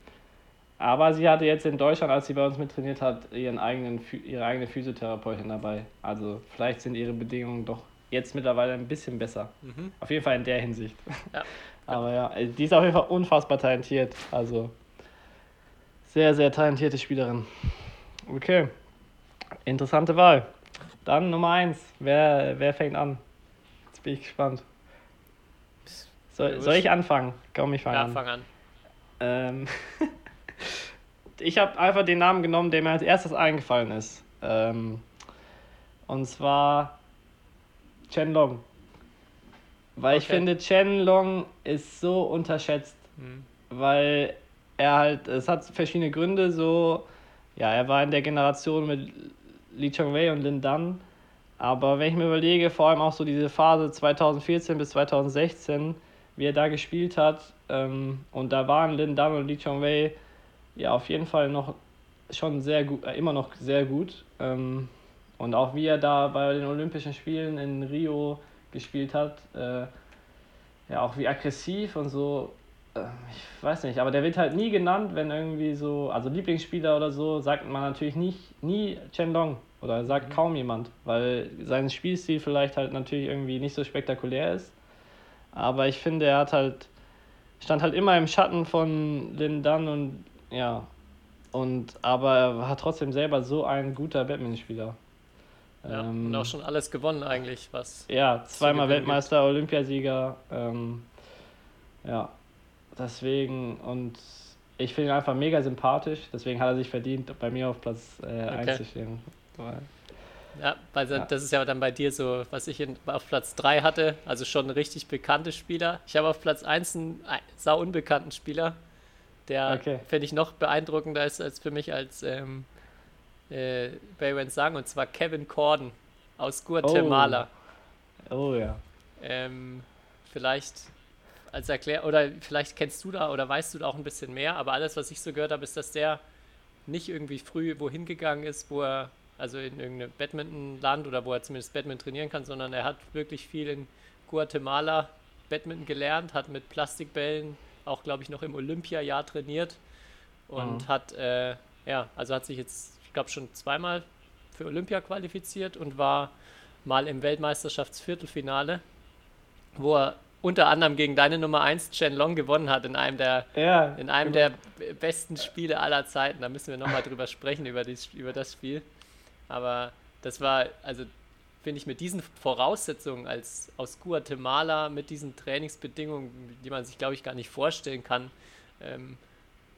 Aber sie hatte jetzt in Deutschland, als sie bei uns mittrainiert hat, ihren eigenen, ihre eigene Physiotherapeutin dabei. Also vielleicht sind ihre Bedingungen doch jetzt mittlerweile ein bisschen besser. Mhm. Auf jeden Fall in der Hinsicht. Ja. Aber ja, die ist auf jeden Fall unfassbar talentiert. Also sehr, sehr talentierte Spielerin. Okay. Interessante Wahl. Dann Nummer 1. Wer, wer fängt an? Jetzt bin ich gespannt. Soll, soll ich anfangen? Komm, ich fange ja, an. fang an. Ähm, ich habe einfach den Namen genommen, der mir als erstes eingefallen ist. Ähm, und zwar Chen Long. Weil okay. ich finde, Chen Long ist so unterschätzt. Mhm. Weil er halt, es hat verschiedene Gründe, so, ja, er war in der Generation mit Lee Chong-wei und Lin Dan. Aber wenn ich mir überlege, vor allem auch so diese Phase 2014 bis 2016, wie er da gespielt hat, ähm, und da waren Lin Dan und Lee Chong-wei ja auf jeden Fall noch schon sehr gut, äh, immer noch sehr gut. Ähm, und auch wie er da bei den Olympischen Spielen in Rio gespielt hat, äh, ja, auch wie aggressiv und so, ich weiß nicht, aber der wird halt nie genannt, wenn irgendwie so, also Lieblingsspieler oder so, sagt man natürlich nicht, nie Chen Long oder sagt mhm. kaum jemand, weil sein Spielstil vielleicht halt natürlich irgendwie nicht so spektakulär ist. Aber ich finde, er hat halt, stand halt immer im Schatten von Lin Dan und ja, und aber er hat trotzdem selber so ein guter Badmintonspieler. Ja, ähm, und auch schon alles gewonnen eigentlich, was. Ja, zweimal Weltmeister, gibt. Olympiasieger. Ähm, ja, deswegen und ich finde ihn einfach mega sympathisch, deswegen hat er sich verdient, bei mir auf Platz äh, okay. 1 zu stehen. Ja, weil ja. das ist ja dann bei dir so, was ich in, auf Platz 3 hatte, also schon richtig bekannter Spieler. Ich habe auf Platz 1 einen sau unbekannten Spieler, der, okay. finde ich, noch beeindruckender ist als für mich als ähm, äh, Baywen sagen, und zwar Kevin Corden aus Guatemala. Oh, oh ja. Ähm, vielleicht als Erklär oder vielleicht kennst du da oder weißt du da auch ein bisschen mehr, aber alles, was ich so gehört habe, ist, dass der nicht irgendwie früh wohin gegangen ist, wo er, also in irgendeinem Badminton-Land oder wo er zumindest Badminton trainieren kann, sondern er hat wirklich viel in Guatemala Badminton gelernt, hat mit Plastikbällen auch, glaube ich, noch im Olympia-Jahr trainiert und mhm. hat, äh, ja, also hat sich jetzt, ich glaube, schon zweimal für Olympia qualifiziert und war mal im Weltmeisterschaftsviertelfinale, wo er unter anderem gegen deine Nummer 1 Chen Long gewonnen hat in einem der, ja, in einem genau. der besten Spiele aller Zeiten. Da müssen wir nochmal drüber sprechen, über, die, über das Spiel. Aber das war, also finde ich, mit diesen Voraussetzungen als aus Guatemala, mit diesen Trainingsbedingungen, die man sich, glaube ich, gar nicht vorstellen kann, ähm,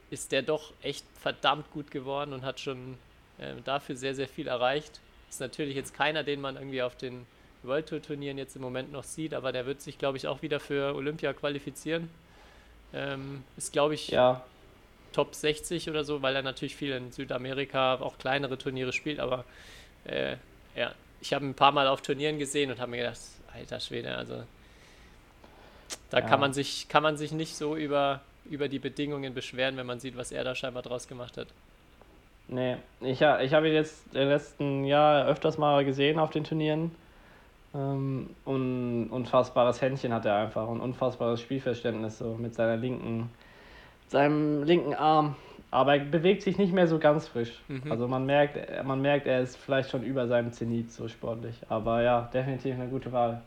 ist der doch echt verdammt gut geworden und hat schon äh, dafür sehr, sehr viel erreicht. Ist natürlich jetzt keiner, den man irgendwie auf den World Tour Turnieren jetzt im Moment noch sieht, aber der wird sich, glaube ich, auch wieder für Olympia qualifizieren. Ähm, ist, glaube ich, ja. Top 60 oder so, weil er natürlich viel in Südamerika auch kleinere Turniere spielt, aber äh, ja, ich habe ein paar Mal auf Turnieren gesehen und habe mir gedacht, alter Schwede, also Da Ja. kann, man sich, kann man sich nicht so über, über die Bedingungen beschweren, wenn man sieht, was er da scheinbar draus gemacht hat. Nee, ich, ich habe ihn jetzt im letzten Jahr öfters mal gesehen auf den Turnieren. Ähm, un, unfassbares Händchen hat er einfach und unfassbares Spielverständnis so mit seiner linken, seinem linken Arm. Aber er bewegt sich nicht mehr so ganz frisch. Mhm. Also man merkt, man merkt, er ist vielleicht schon über seinem Zenit so sportlich. Aber ja, definitiv eine gute Wahl.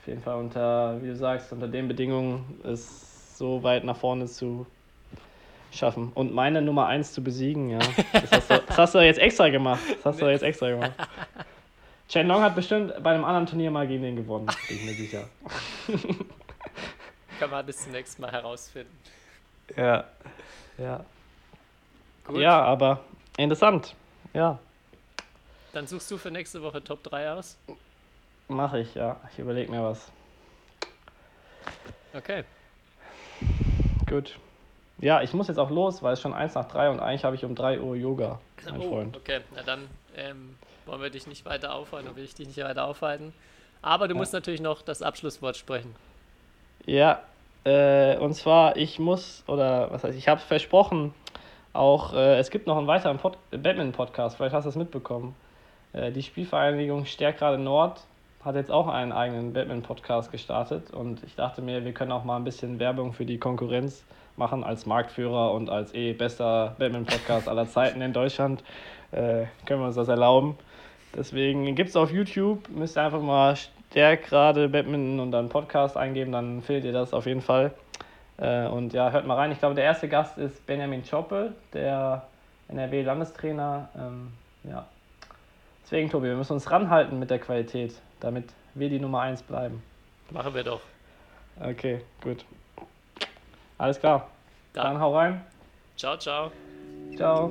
Auf jeden Fall unter, wie du sagst, unter den Bedingungen ist so weit nach vorne zu schaffen. Und meine Nummer 1 zu besiegen, ja. Das hast du, das hast du jetzt extra gemacht. Das hast du jetzt extra gemacht. Chen Long hat bestimmt bei einem anderen Turnier mal gegen den gewonnen, bin ich mir sicher. Kann man bis zum nächsten Mal herausfinden. Ja. Ja. Gut, Ja, aber interessant. Ja, dann suchst du für nächste Woche Top 3 aus. mache ich, ja. Ich überlege mir was. Okay. Gut. Ja, ich muss jetzt auch los, weil es schon 1 nach 3 und eigentlich habe ich um 3 Uhr Yoga, mein oh, Freund. okay. Na dann ähm, wollen wir dich nicht weiter aufhalten, will ich dich nicht weiter aufhalten. Aber du Ja. musst natürlich noch das Abschlusswort sprechen. Ja, äh, und zwar, ich muss, oder was heißt, ich habe versprochen, auch, äh, es gibt noch einen weiteren Pod Batman-Podcast, vielleicht hast du es mitbekommen. Äh, die Spielvereinigung Stärkrade Nord hat jetzt auch einen eigenen Batman-Podcast gestartet und ich dachte mir, wir können auch mal ein bisschen Werbung für die Konkurrenz machen als Marktführer und als eh bester Batman-Podcast aller Zeiten in Deutschland. Äh, können wir uns das erlauben. Deswegen gibt es auf YouTube, müsst ihr einfach mal Stärkrade Badminton und dann Podcast eingeben, dann findet ihr das auf jeden Fall. Äh, und ja, hört mal rein. Ich glaube, der erste Gast ist Benjamin Choppe, der NRW-Landestrainer. Ähm, ja. Deswegen, Tobi, wir müssen uns ranhalten mit der Qualität, damit wir die Nummer 1 bleiben. Machen wir doch. Okay, gut. Alles klar. Dann. Dann hau rein. Ciao, ciao. Ciao.